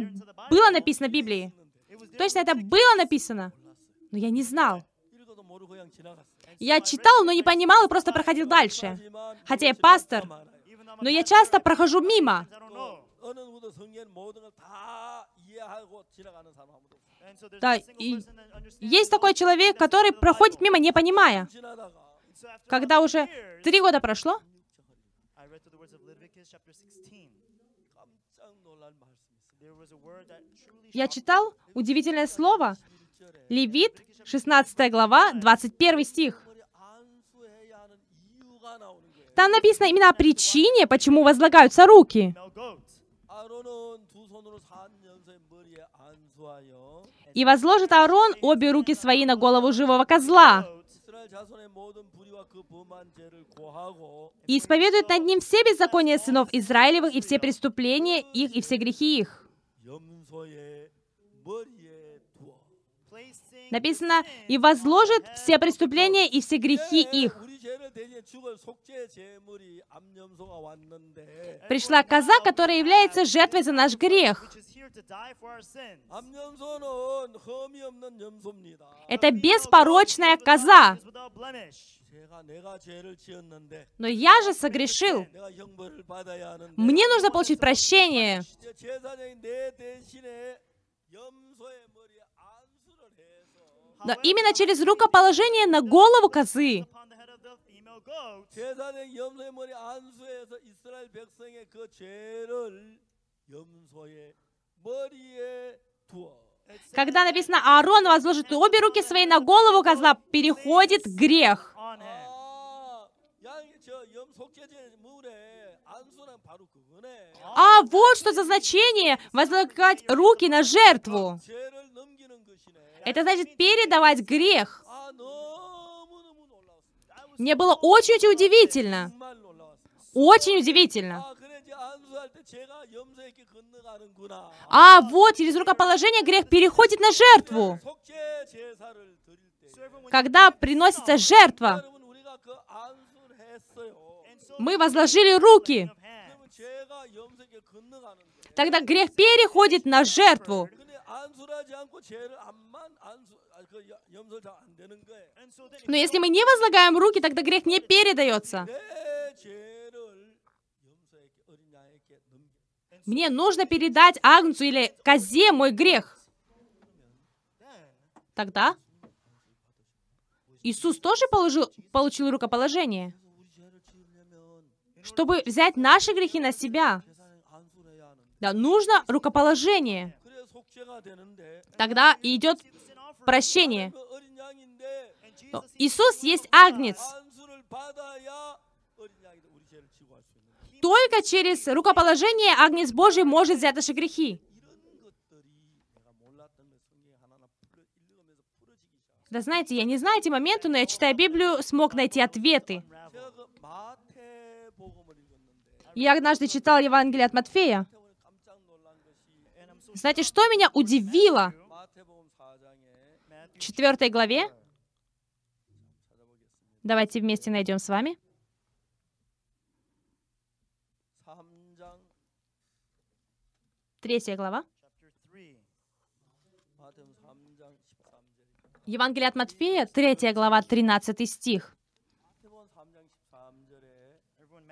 было написано в Библии. Точно это было написано, но я не знал. Я читал, но не понимал и просто проходил дальше. Хотя я пастор, но я часто прохожу мимо. Да, и есть такой человек, который проходит мимо, не понимая. Когда уже три года прошло, я читал удивительное слово Левит, 16 глава, 21 стих. Там написано именно о причине, почему возлагаются руки. И возложит Аарон обе руки свои на голову живого козла. И исповедует над ним все беззакония сынов Израилевых и все преступления их и все грехи их. Написано, «И возложит все преступления и все грехи их». Пришла коза, которая является жертвой за наш грех. Это беспорочная коза. Но я же согрешил. Мне нужно получить прощение. Но именно через рукоположение на голову козы когда написано «Аарон возложит обе руки свои на голову козла», переходит грех. А вот что за значение возлагать руки на жертву. Это значит передавать грех. Мне было очень-очень удивительно. Очень удивительно. А вот через рукоположение грех переходит на жертву. Когда приносится жертва, мы возложили руки. Тогда грех переходит на жертву. Но если мы не возлагаем руки, тогда грех не передается. Мне нужно передать Агнцу или козе мой грех. Тогда Иисус тоже положил, получил рукоположение, чтобы взять наши грехи на себя. Да, нужно рукоположение. Тогда идет прощение. Э, Иисус есть агнец. Только через рукоположение агнец Божий может взять наши грехи. Да знаете, я не знаю эти моменты, но я, читая Библию, смог найти ответы. Я однажды читал Евангелие от Матфея. Знаете, что меня удивило? В четвертой главе. Давайте вместе найдем с вами. Третья глава. Евангелие от Матфея, 3 глава, 13 стих.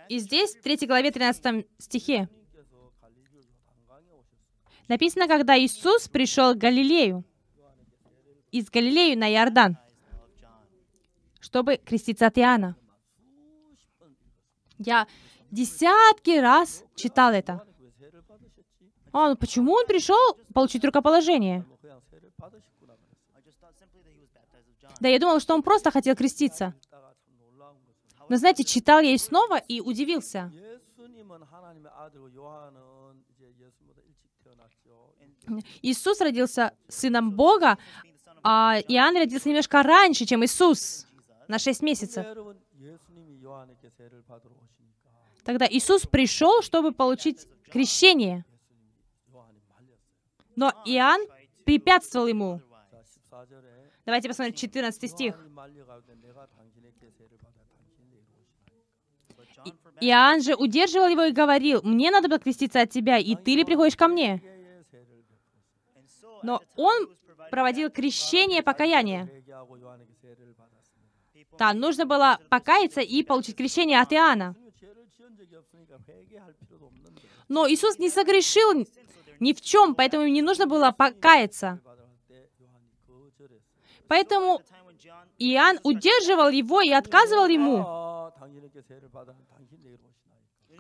И здесь, в 3 главе, 13 стихе, Написано, когда Иисус пришел к Галилею, из Галилею на Иордан, чтобы креститься от Иоанна. Я десятки раз читал это. А ну почему он пришел получить рукоположение? Да, я думал, что он просто хотел креститься. Но знаете, читал я и снова и удивился. Иисус родился сыном Бога, а Иоанн родился немножко раньше, чем Иисус, на 6 месяцев. Тогда Иисус пришел, чтобы получить крещение. Но Иоанн препятствовал ему. Давайте посмотрим 14 стих. Иоанн же удерживал его и говорил, «Мне надо было от тебя, и ты ли приходишь ко мне?» Но он проводил крещение покаяния. Да, нужно было покаяться и получить крещение от Иоанна. Но Иисус не согрешил ни в чем, поэтому не нужно было покаяться. Поэтому Иоанн удерживал его и отказывал ему.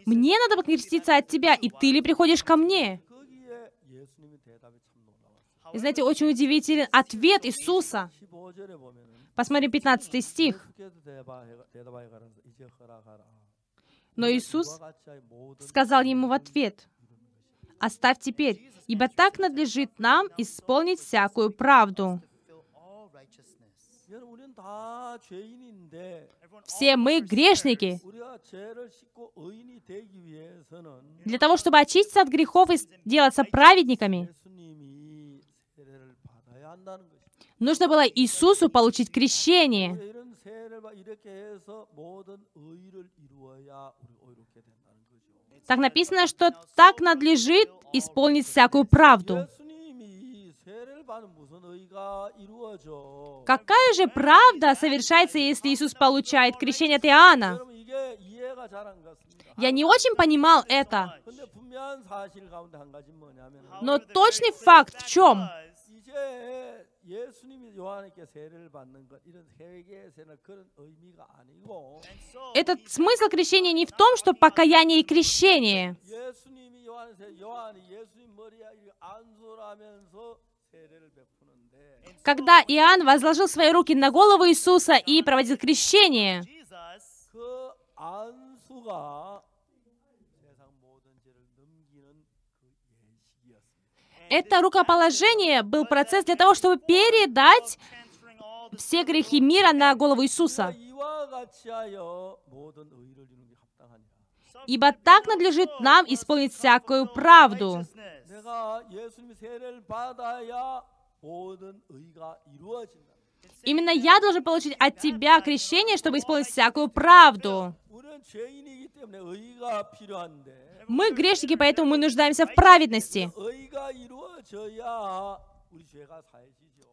«Мне надо покреститься от тебя, и ты ли приходишь ко мне?» И знаете, очень удивителен ответ Иисуса. Посмотрим 15 стих. Но Иисус сказал ему в ответ, «Оставь теперь, ибо так надлежит нам исполнить всякую правду». Все мы грешники. Для того, чтобы очиститься от грехов и делаться праведниками, Нужно было Иисусу получить крещение. Так написано, что так надлежит исполнить всякую правду. Какая же правда совершается, если Иисус получает крещение от Иоанна? Я не очень понимал это. Но точный факт в чем? 이제 예수님이 요한에게 세례를 받는 것 이런 세계 세례 그런 의미가 아니고 Этот смысл крещения не в том, что покаяние и крещение. 예수님이 요한 세 요한이 예수님 머리에 이렇게 안수하면서 세례를 베푸는데 Когда Иоанн возложил свои руки на голову Иисуса и проводил крещение, Jesus, 그 안수가 Это рукоположение был процесс для того, чтобы передать все грехи мира на голову Иисуса. Ибо так надлежит нам исполнить всякую правду. Именно я должен получить от тебя крещение, чтобы исполнить всякую правду. Мы грешники, поэтому мы нуждаемся в праведности.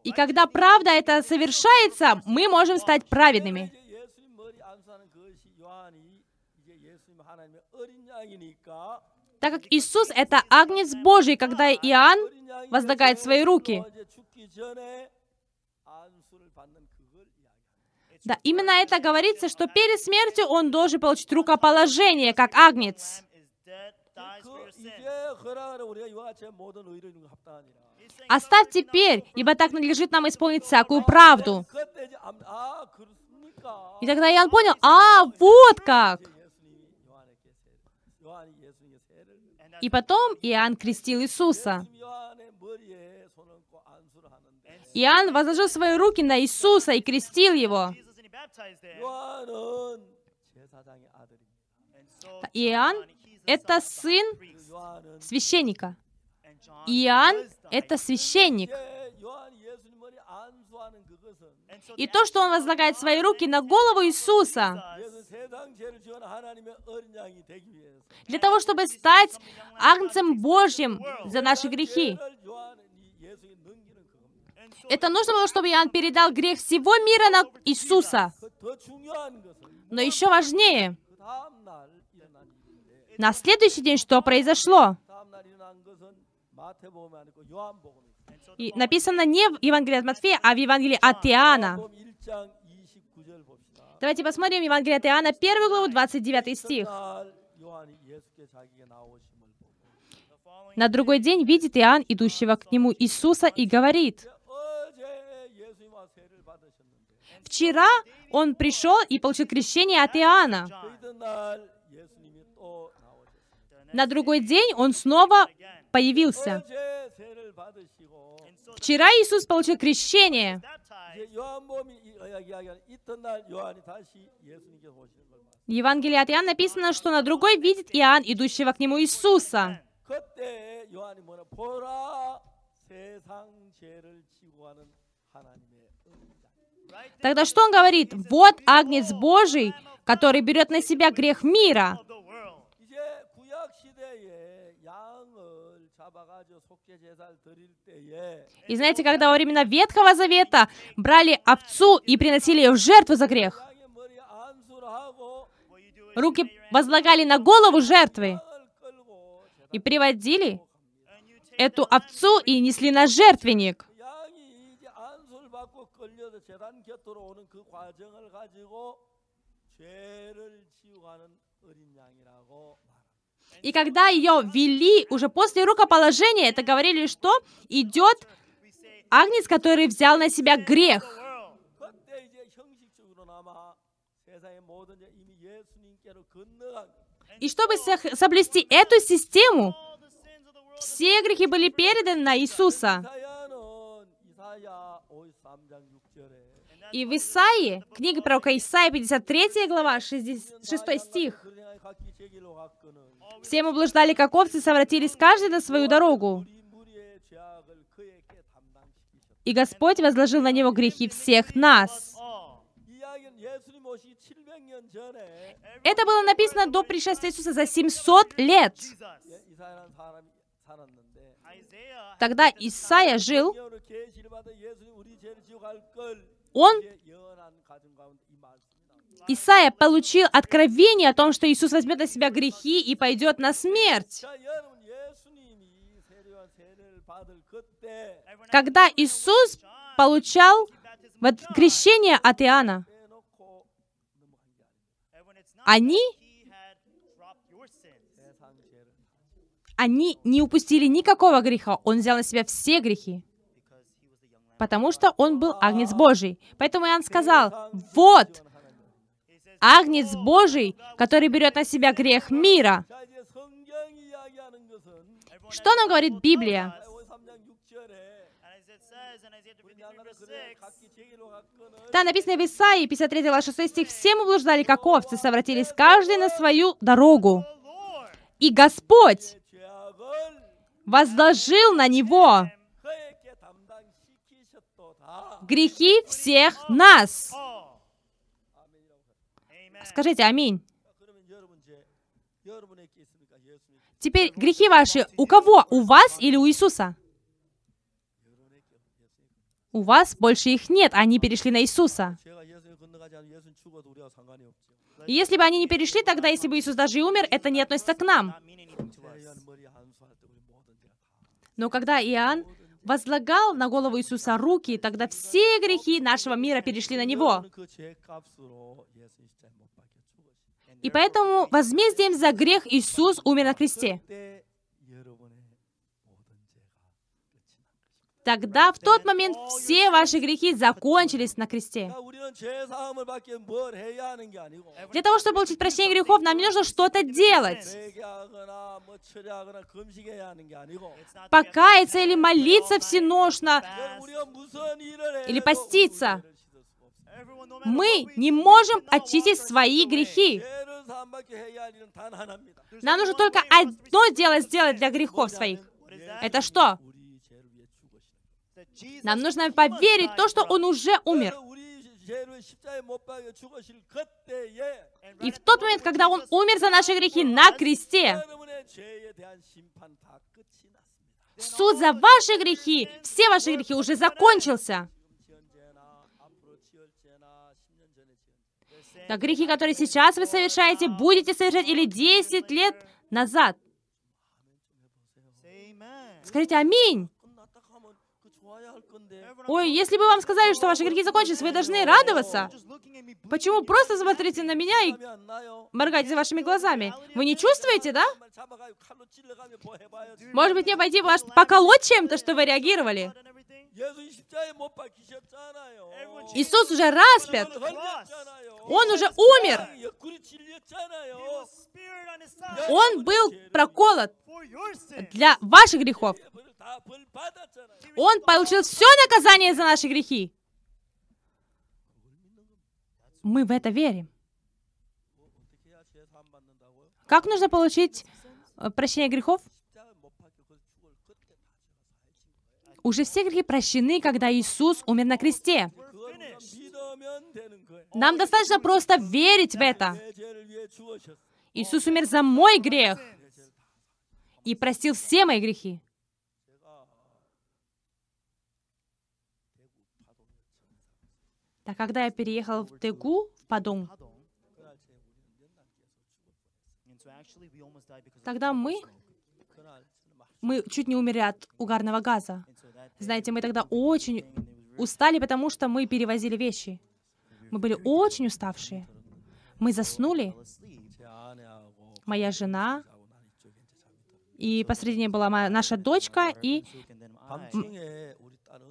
И когда правда это совершается, мы можем стать праведными. Так как Иисус — это Агнец Божий, когда Иоанн возлагает свои руки. Да, именно это говорится, что перед смертью он должен получить рукоположение, как агнец. Оставь теперь, ибо так надлежит нам исполнить всякую правду. И тогда Иоанн понял, а, вот как! И потом Иоанн крестил Иисуса. Иоанн возложил свои руки на Иисуса и крестил его. 요한은 제사장의 아들입니다. And so Иоанн John, he's the — это son of the сын priest. 요한은 священника. And John Иоанн was — the это high priest. священник. 이제 요한이 예수님 머리 안수하는 그것은 And so И the то, что он возлагает свои руки на голову Иисуса, 예수 세상 죄를 지원 하나님의 어린 양이 되기 위해서 для того, чтобы стать Агнцем Божьим за наши грехи. Это нужно было, чтобы Иоанн передал грех всего мира на Иисуса. Но еще важнее, на следующий день что произошло? И написано не в Евангелии от Матфея, а в Евангелии от Иоанна. Давайте посмотрим Евангелие от Иоанна, 1 главу, 29 стих. На другой день видит Иоанн, идущего к нему Иисуса, и говорит, Вчера он пришел и получил крещение от Иоанна. На другой день он снова появился. Вчера Иисус получил крещение. В Евангелии от Иоанна написано, что на другой видит Иоанн, идущего к нему Иисуса. Тогда что он говорит? Вот Агнец Божий, который берет на себя грех мира. И знаете, когда во времена Ветхого Завета брали овцу и приносили ее в жертву за грех, руки возлагали на голову жертвы и приводили эту овцу и несли на жертвенник. 끌려서 재단 곁으로 오는 그 과정을 가지고 죄를 지우가는 어린 양이라고 말합니다. И когда ее вели уже после рукоположения, это говорили, что идет агнец, который взял на себя грех. world. 그때 이제 형식적으로나마 세상의 모든 죄 이미 예수님께로 건너간 И чтобы сох- соблюсти эту систему, All the sins of the world. все грехи были переданы на Иисуса. И в Исаии, книга пророка Исаии, 53 глава, 60, 6 стих. «Все мы блуждали, как овцы, совратились каждый на свою дорогу. И Господь возложил на него грехи всех нас». Это было написано до пришествия Иисуса за 700 лет. Тогда Исаия жил, он Исаия получил откровение о том, что Иисус возьмет на себя грехи и пойдет на смерть. Когда Иисус получал вот крещение от Иоанна, они, они не упустили никакого греха. Он взял на себя все грехи потому что он был Агнец Божий. Поэтому Иоанн сказал, вот Агнец Божий, который берет на себя грех мира. Что нам говорит Библия? Да, написано в Исаии 53 глава 6 стих, «Все мы блуждали, как овцы, совратились каждый на свою дорогу, и Господь возложил на него грехи всех нас. Скажите аминь. Теперь грехи ваши у кого? У вас или у Иисуса? У вас больше их нет, они перешли на Иисуса. И если бы они не перешли, тогда если бы Иисус даже и умер, это не относится к нам. Но когда Иоанн возлагал на голову Иисуса руки, и тогда все грехи нашего мира перешли на Него. И поэтому возмездием за грех Иисус умер на кресте. Тогда в тот момент все ваши грехи закончились на кресте. Для того, чтобы получить прощение грехов, нам не нужно что-то делать. Покаяться или молиться всеношно, или поститься. Мы не можем очистить свои грехи. Нам нужно только одно дело сделать для грехов своих. Это что? Нам нужно поверить в то, что Он уже умер. И в тот момент, когда Он умер за наши грехи на кресте, суд за ваши грехи, все ваши грехи уже закончился. На грехи, которые сейчас вы совершаете, будете совершать или 10 лет назад. Скажите «Аминь». Ой, если бы вам сказали, что ваши грехи закончились, вы должны радоваться. Почему просто смотрите на меня и моргаете вашими глазами? Вы не чувствуете, да? Может быть, мне пойти вас поколоть чем-то, что вы реагировали? Иисус уже распят. Он уже умер. Он был проколот для ваших грехов. Он получил все наказание за наши грехи. Мы в это верим. Как нужно получить э, прощение грехов? Уже все грехи прощены, когда Иисус умер на кресте. Нам достаточно просто верить в это. Иисус умер за мой грех и простил все мои грехи. Так когда я переехал в Тегу, в Падон, тогда мы, мы чуть не умерли от угарного газа. Знаете, мы тогда очень устали, потому что мы перевозили вещи. Мы были очень уставшие. Мы заснули. Моя жена и посредине была моя, наша дочка и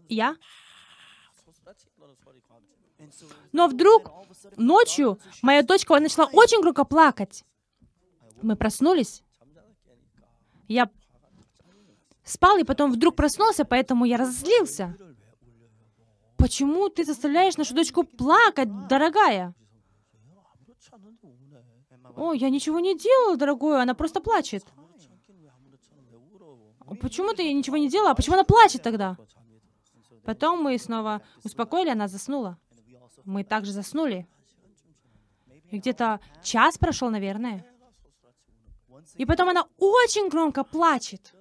я. Но вдруг ночью моя дочка начала очень громко плакать. Мы проснулись. Я спал и потом вдруг проснулся, поэтому я разозлился. Почему ты заставляешь нашу дочку плакать, дорогая? О, я ничего не делала, дорогой, она просто плачет. Почему ты ничего не делала? А почему она плачет тогда? Потом мы снова успокоили, она заснула. Мы также заснули. Где-то час прошел, наверное. И потом она очень громко плачет.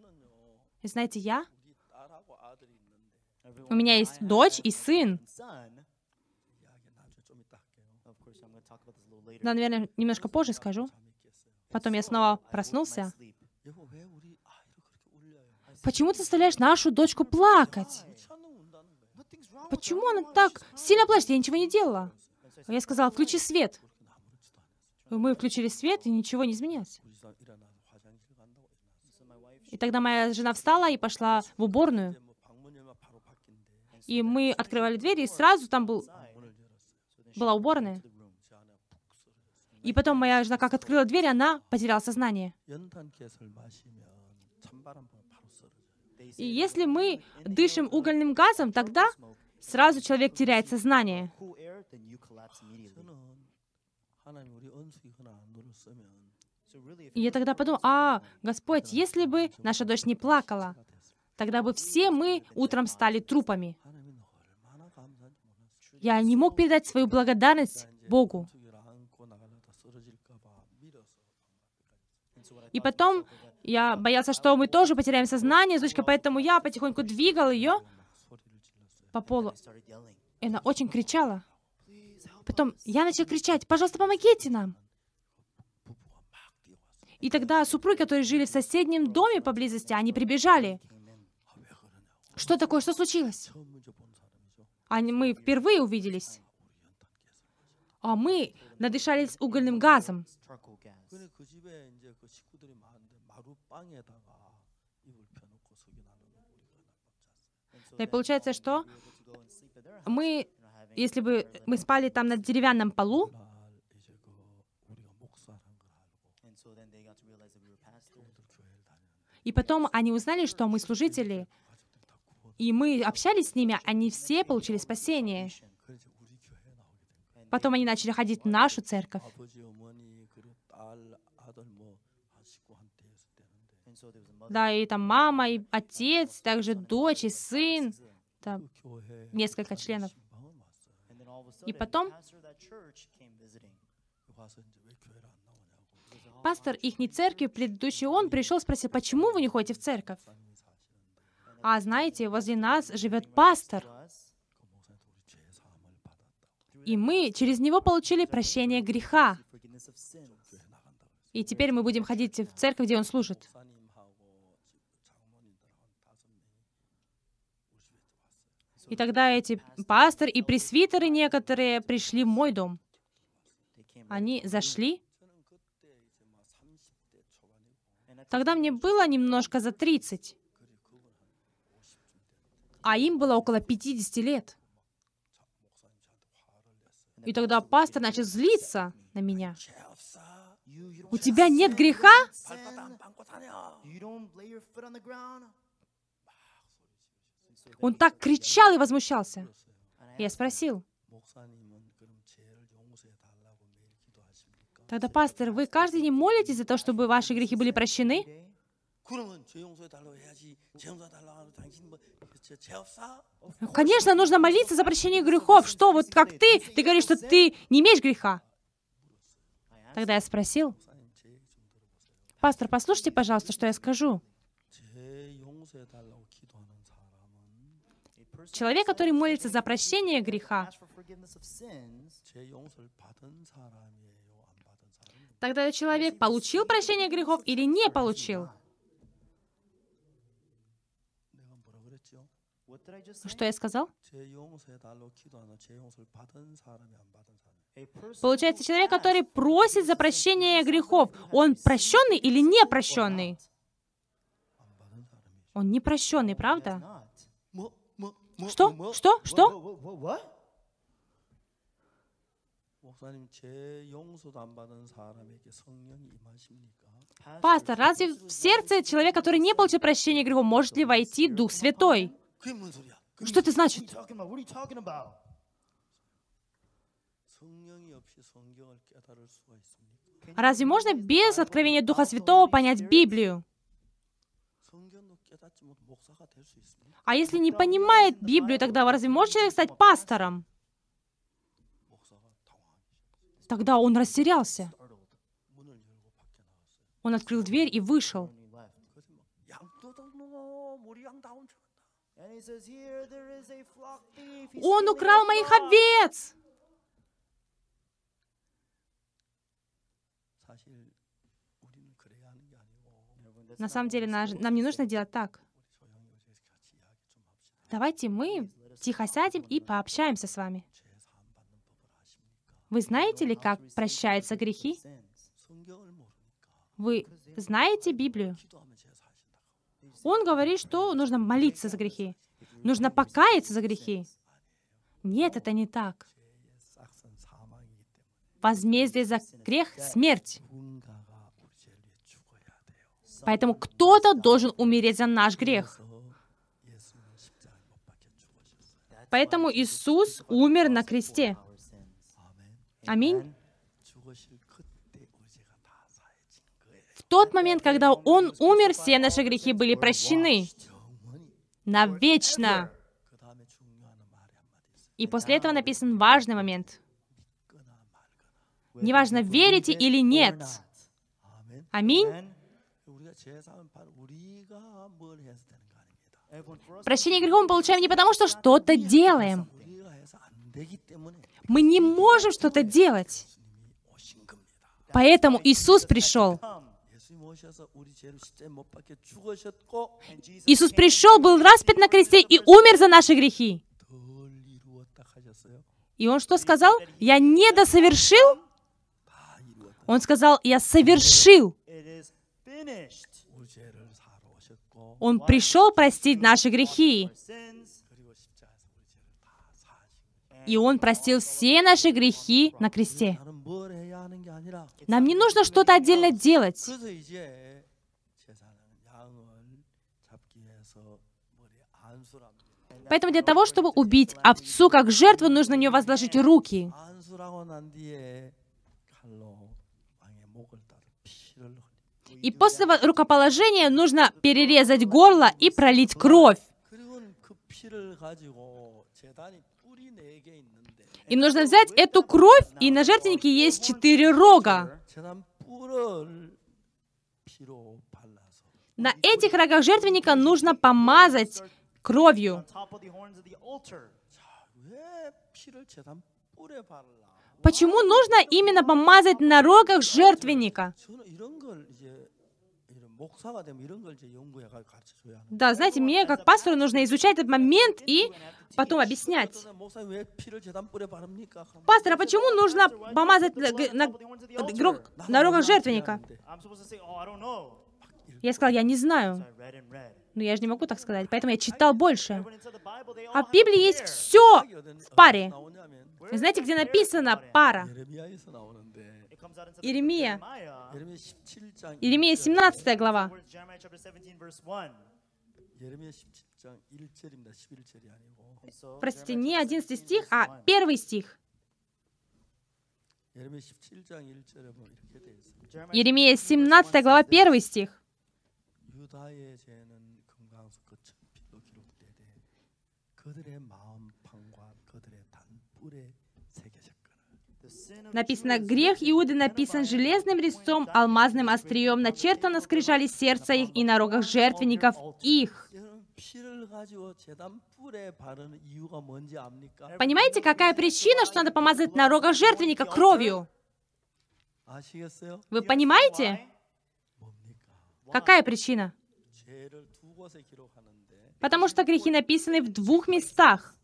И знаете, я... У меня есть дочь и сын. Да, наверное, немножко позже скажу. Потом я снова проснулся. Почему ты заставляешь нашу дочку плакать? Почему она так сильно плачет? Я ничего не делала. Я сказала, включи свет. Мы включили свет, и ничего не изменилось. И тогда моя жена встала и пошла в уборную. И мы открывали дверь, и сразу там был, была уборная. И потом моя жена как открыла дверь, она потеряла сознание. И если мы дышим угольным газом, тогда сразу человек теряет сознание. Я тогда подумал, а, Господь, если бы наша дочь не плакала, тогда бы все мы утром стали трупами. Я не мог передать свою благодарность Богу. И потом я боялся, что мы тоже потеряем сознание, дочка, поэтому я потихоньку двигал ее по полу. И она очень кричала. Потом я начал кричать, пожалуйста, помогите нам. И тогда супруги, которые жили в соседнем доме поблизости, они прибежали. Что такое? Что случилось? Они, мы впервые увиделись. А мы надышались угольным газом. Да и получается, что мы, если бы мы спали там на деревянном полу, И потом они узнали, что мы служители, и мы общались с ними, они все получили спасение. Потом они начали ходить в нашу церковь. Да, и там мама, и отец, также дочь, и сын, там несколько членов. И потом пастор их церкви, предыдущий он, пришел спросить, почему вы не ходите в церковь? А знаете, возле нас живет пастор. И мы через него получили прощение греха. И теперь мы будем ходить в церковь, где он служит. И тогда эти пастор и пресвитеры некоторые пришли в мой дом. Они зашли, Тогда мне было немножко за 30, а им было около 50 лет. И тогда пастор начал злиться на меня. У тебя нет греха? Он так кричал и возмущался. Я спросил, Тогда, пастор, вы каждый день молитесь за то, чтобы ваши грехи были прощены? Конечно, нужно молиться за прощение грехов. Что, вот как ты, ты говоришь, что ты не имеешь греха. Тогда я спросил, пастор, послушайте, пожалуйста, что я скажу. Человек, который молится за прощение греха, Тогда человек получил прощение грехов или не получил? Что я сказал? Получается, человек, который просит за прощение грехов, он прощенный или не прощенный? Он не прощенный, правда? Что? Что? Что? Пастор, разве в сердце человек, который не получил прощения грехов, может ли войти Дух Святой? Что это значит? Разве можно без откровения Духа Святого понять Библию? А если не понимает Библию, тогда разве может человек стать пастором? Тогда он растерялся. Он открыл дверь и вышел. Он украл моих овец! На самом деле, нам не нужно делать так. Давайте мы тихо сядем и пообщаемся с вами. Вы знаете ли, как прощаются грехи? Вы знаете Библию? Он говорит, что нужно молиться за грехи. Нужно покаяться за грехи. Нет, это не так. Возмездие за грех — смерть. Поэтому кто-то должен умереть за наш грех. Поэтому Иисус умер на кресте. Аминь. В тот момент, когда Он умер, все наши грехи были прощены. Навечно. И после этого написан важный момент. Неважно, верите или нет. Аминь. Прощение грехов мы получаем не потому, что что-то делаем. Мы не можем что-то делать. Поэтому Иисус пришел. Иисус пришел, был распят на кресте и умер за наши грехи. И он что сказал? Я не досовершил? Он сказал, я совершил. Он пришел простить наши грехи и Он простил все наши грехи на кресте. Нам не нужно что-то отдельно делать. Поэтому для того, чтобы убить овцу как жертву, нужно на нее возложить руки. И после рукоположения нужно перерезать горло и пролить кровь. И нужно взять эту кровь, и на жертвеннике есть четыре рога. На этих рогах жертвенника нужно помазать кровью. Почему нужно именно помазать на рогах жертвенника? Да, знаете, мне как пастору нужно изучать этот момент и потом объяснять. Пастор, а почему нужно помазать на, на, на руках жертвенника? Я сказал, я не знаю. Но ну, я же не могу так сказать, поэтому я читал больше. А в Библии есть все в паре. Знаете, где написано пара? Иеремия, Иеремия 17 глава. Простите, не 11 стих, а 1 стих. Иеремия 17 глава 1 стих. 그들의 Написано «Грех Иуды написан железным резцом, алмазным острием, начертано скрижали сердца их и на рогах жертвенников их». Понимаете, какая причина, что надо помазать на рогах жертвенника кровью? Вы понимаете? Какая причина? Потому что грехи написаны в двух местах.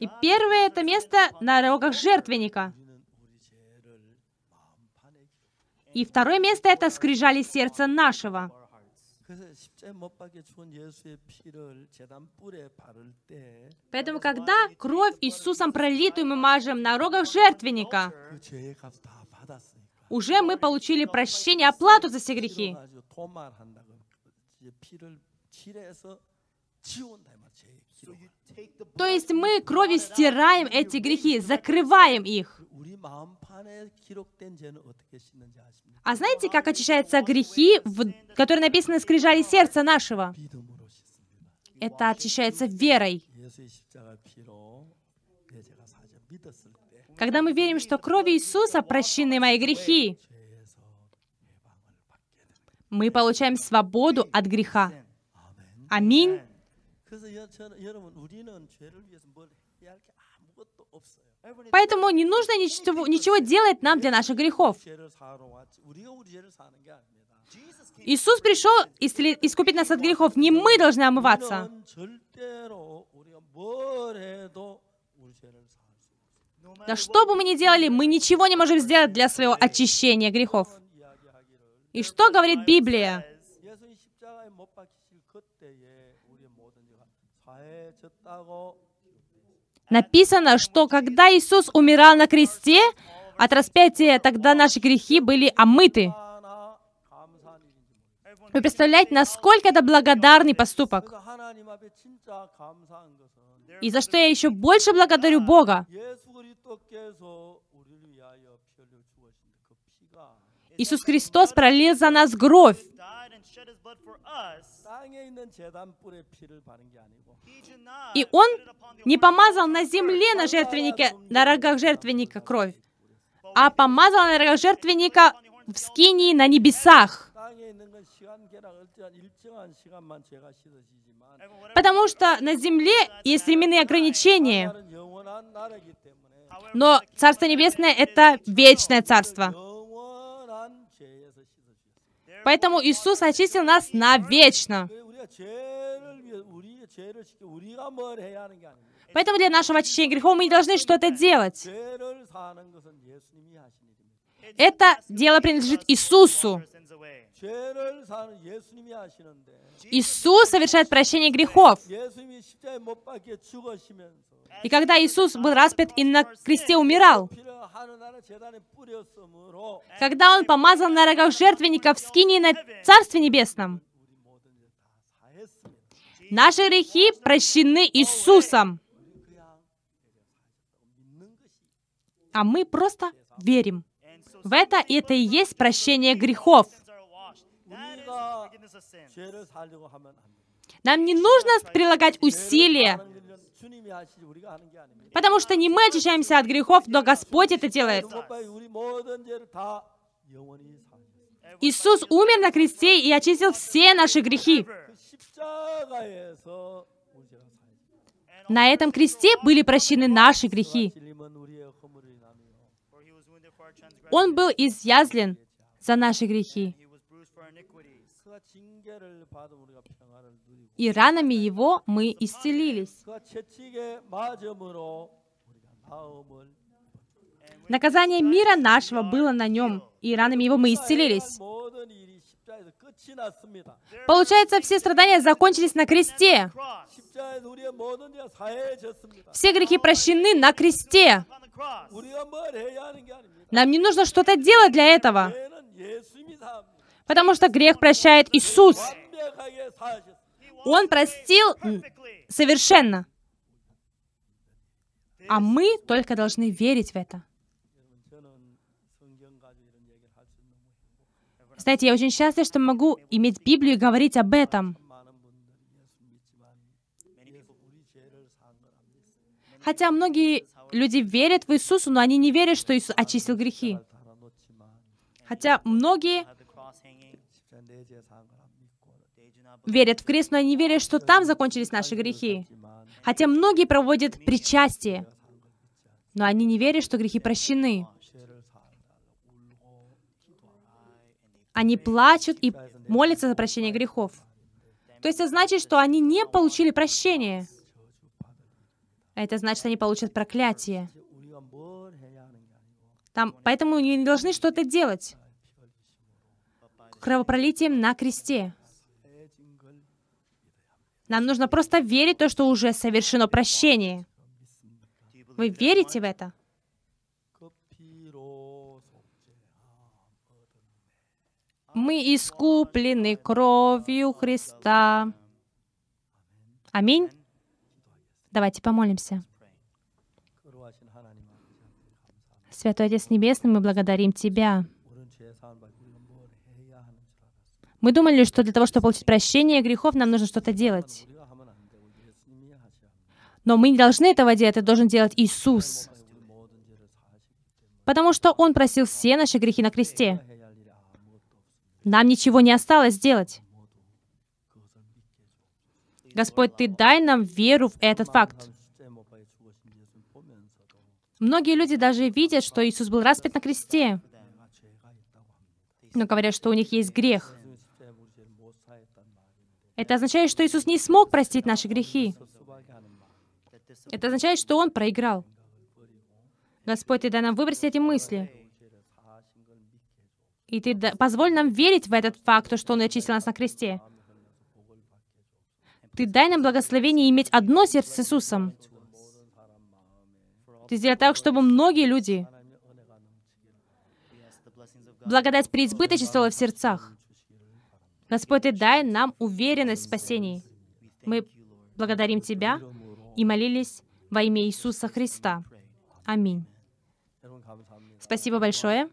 И первое это место на рогах жертвенника. И второе место это скрижали сердца нашего. Поэтому, когда кровь Иисусом пролитую мы мажем на рогах жертвенника, уже мы получили прощение, оплату за все грехи. То есть мы кровью стираем эти грехи, закрываем их. А знаете, как очищаются грехи, в... которые написаны на скрижали сердца нашего? Это очищается верой. Когда мы верим, что кровью Иисуса прощены мои грехи, мы получаем свободу от греха. Аминь. Поэтому не нужно ничего, ничего делать нам для наших грехов. Иисус пришел искупить нас от грехов. Не мы должны омываться. Да что бы мы ни делали, мы ничего не можем сделать для своего очищения грехов. И что говорит Библия? Написано, что когда Иисус умирал на кресте, от распятия тогда наши грехи были омыты. Вы представляете, насколько это благодарный поступок. И за что я еще больше благодарю Бога. Иисус Христос пролил за нас кровь. И он не помазал на земле на жертвеннике, на рогах жертвенника кровь, а помазал на рогах жертвенника в скинии на небесах. Потому что на земле есть временные ограничения. Но Царство Небесное — это вечное Царство. Поэтому Иисус очистил нас навечно. Поэтому для нашего очищения грехов мы не должны что-то делать. Это дело принадлежит Иисусу. Иисус совершает прощение грехов. И когда Иисус был распят и на кресте умирал, когда Он помазал на рогах жертвенников скини на Царстве Небесном, наши грехи прощены Иисусом. А мы просто верим в это, и это и есть прощение грехов. Нам не нужно прилагать усилия, потому что не мы очищаемся от грехов, но Господь это делает. Иисус умер на кресте и очистил все наши грехи. На этом кресте были прощены наши грехи. Он был изъязлен за наши грехи. И ранами его мы исцелились. Наказание мира нашего было на нем, и ранами его мы исцелились. Получается, все страдания закончились на кресте. Все грехи прощены на кресте. Нам не нужно что-то делать для этого. Потому что грех прощает Иисус. Он простил совершенно. А мы только должны верить в это. Знаете, я очень счастлив, что могу иметь Библию и говорить об этом. Хотя многие люди верят в Иисуса, но они не верят, что Иисус очистил грехи. Хотя многие верят в крест, но они верят, что там закончились наши грехи. Хотя многие проводят причастие, но они не верят, что грехи прощены. Они плачут и молятся за прощение грехов. То есть это значит, что они не получили прощения. Это значит, они получат проклятие. Там, поэтому они не должны что-то делать кровопролитием на кресте. Нам нужно просто верить в то, что уже совершено прощение. Вы верите в это? Мы искуплены кровью Христа. Аминь. Давайте помолимся. Святой Отец Небесный, мы благодарим Тебя мы думали, что для того, чтобы получить прощение грехов, нам нужно что-то делать. Но мы не должны этого делать, это должен делать Иисус. Потому что Он просил все наши грехи на кресте. Нам ничего не осталось делать. Господь, Ты дай нам веру в этот факт. Многие люди даже видят, что Иисус был распят на кресте, но говорят, что у них есть грех. Это означает, что Иисус не смог простить наши грехи. Это означает, что Он проиграл. Господь, Ты дай нам выбросить эти мысли. И Ты да, позволь нам верить в этот факт, что Он очистил нас на кресте. Ты дай нам благословение иметь одно сердце с Иисусом. Ты сделай так, чтобы многие люди благодать преизбыточествовала в сердцах. Господь, Ты дай нам уверенность в спасении. Мы благодарим Тебя и молились во имя Иисуса Христа. Аминь. Спасибо большое.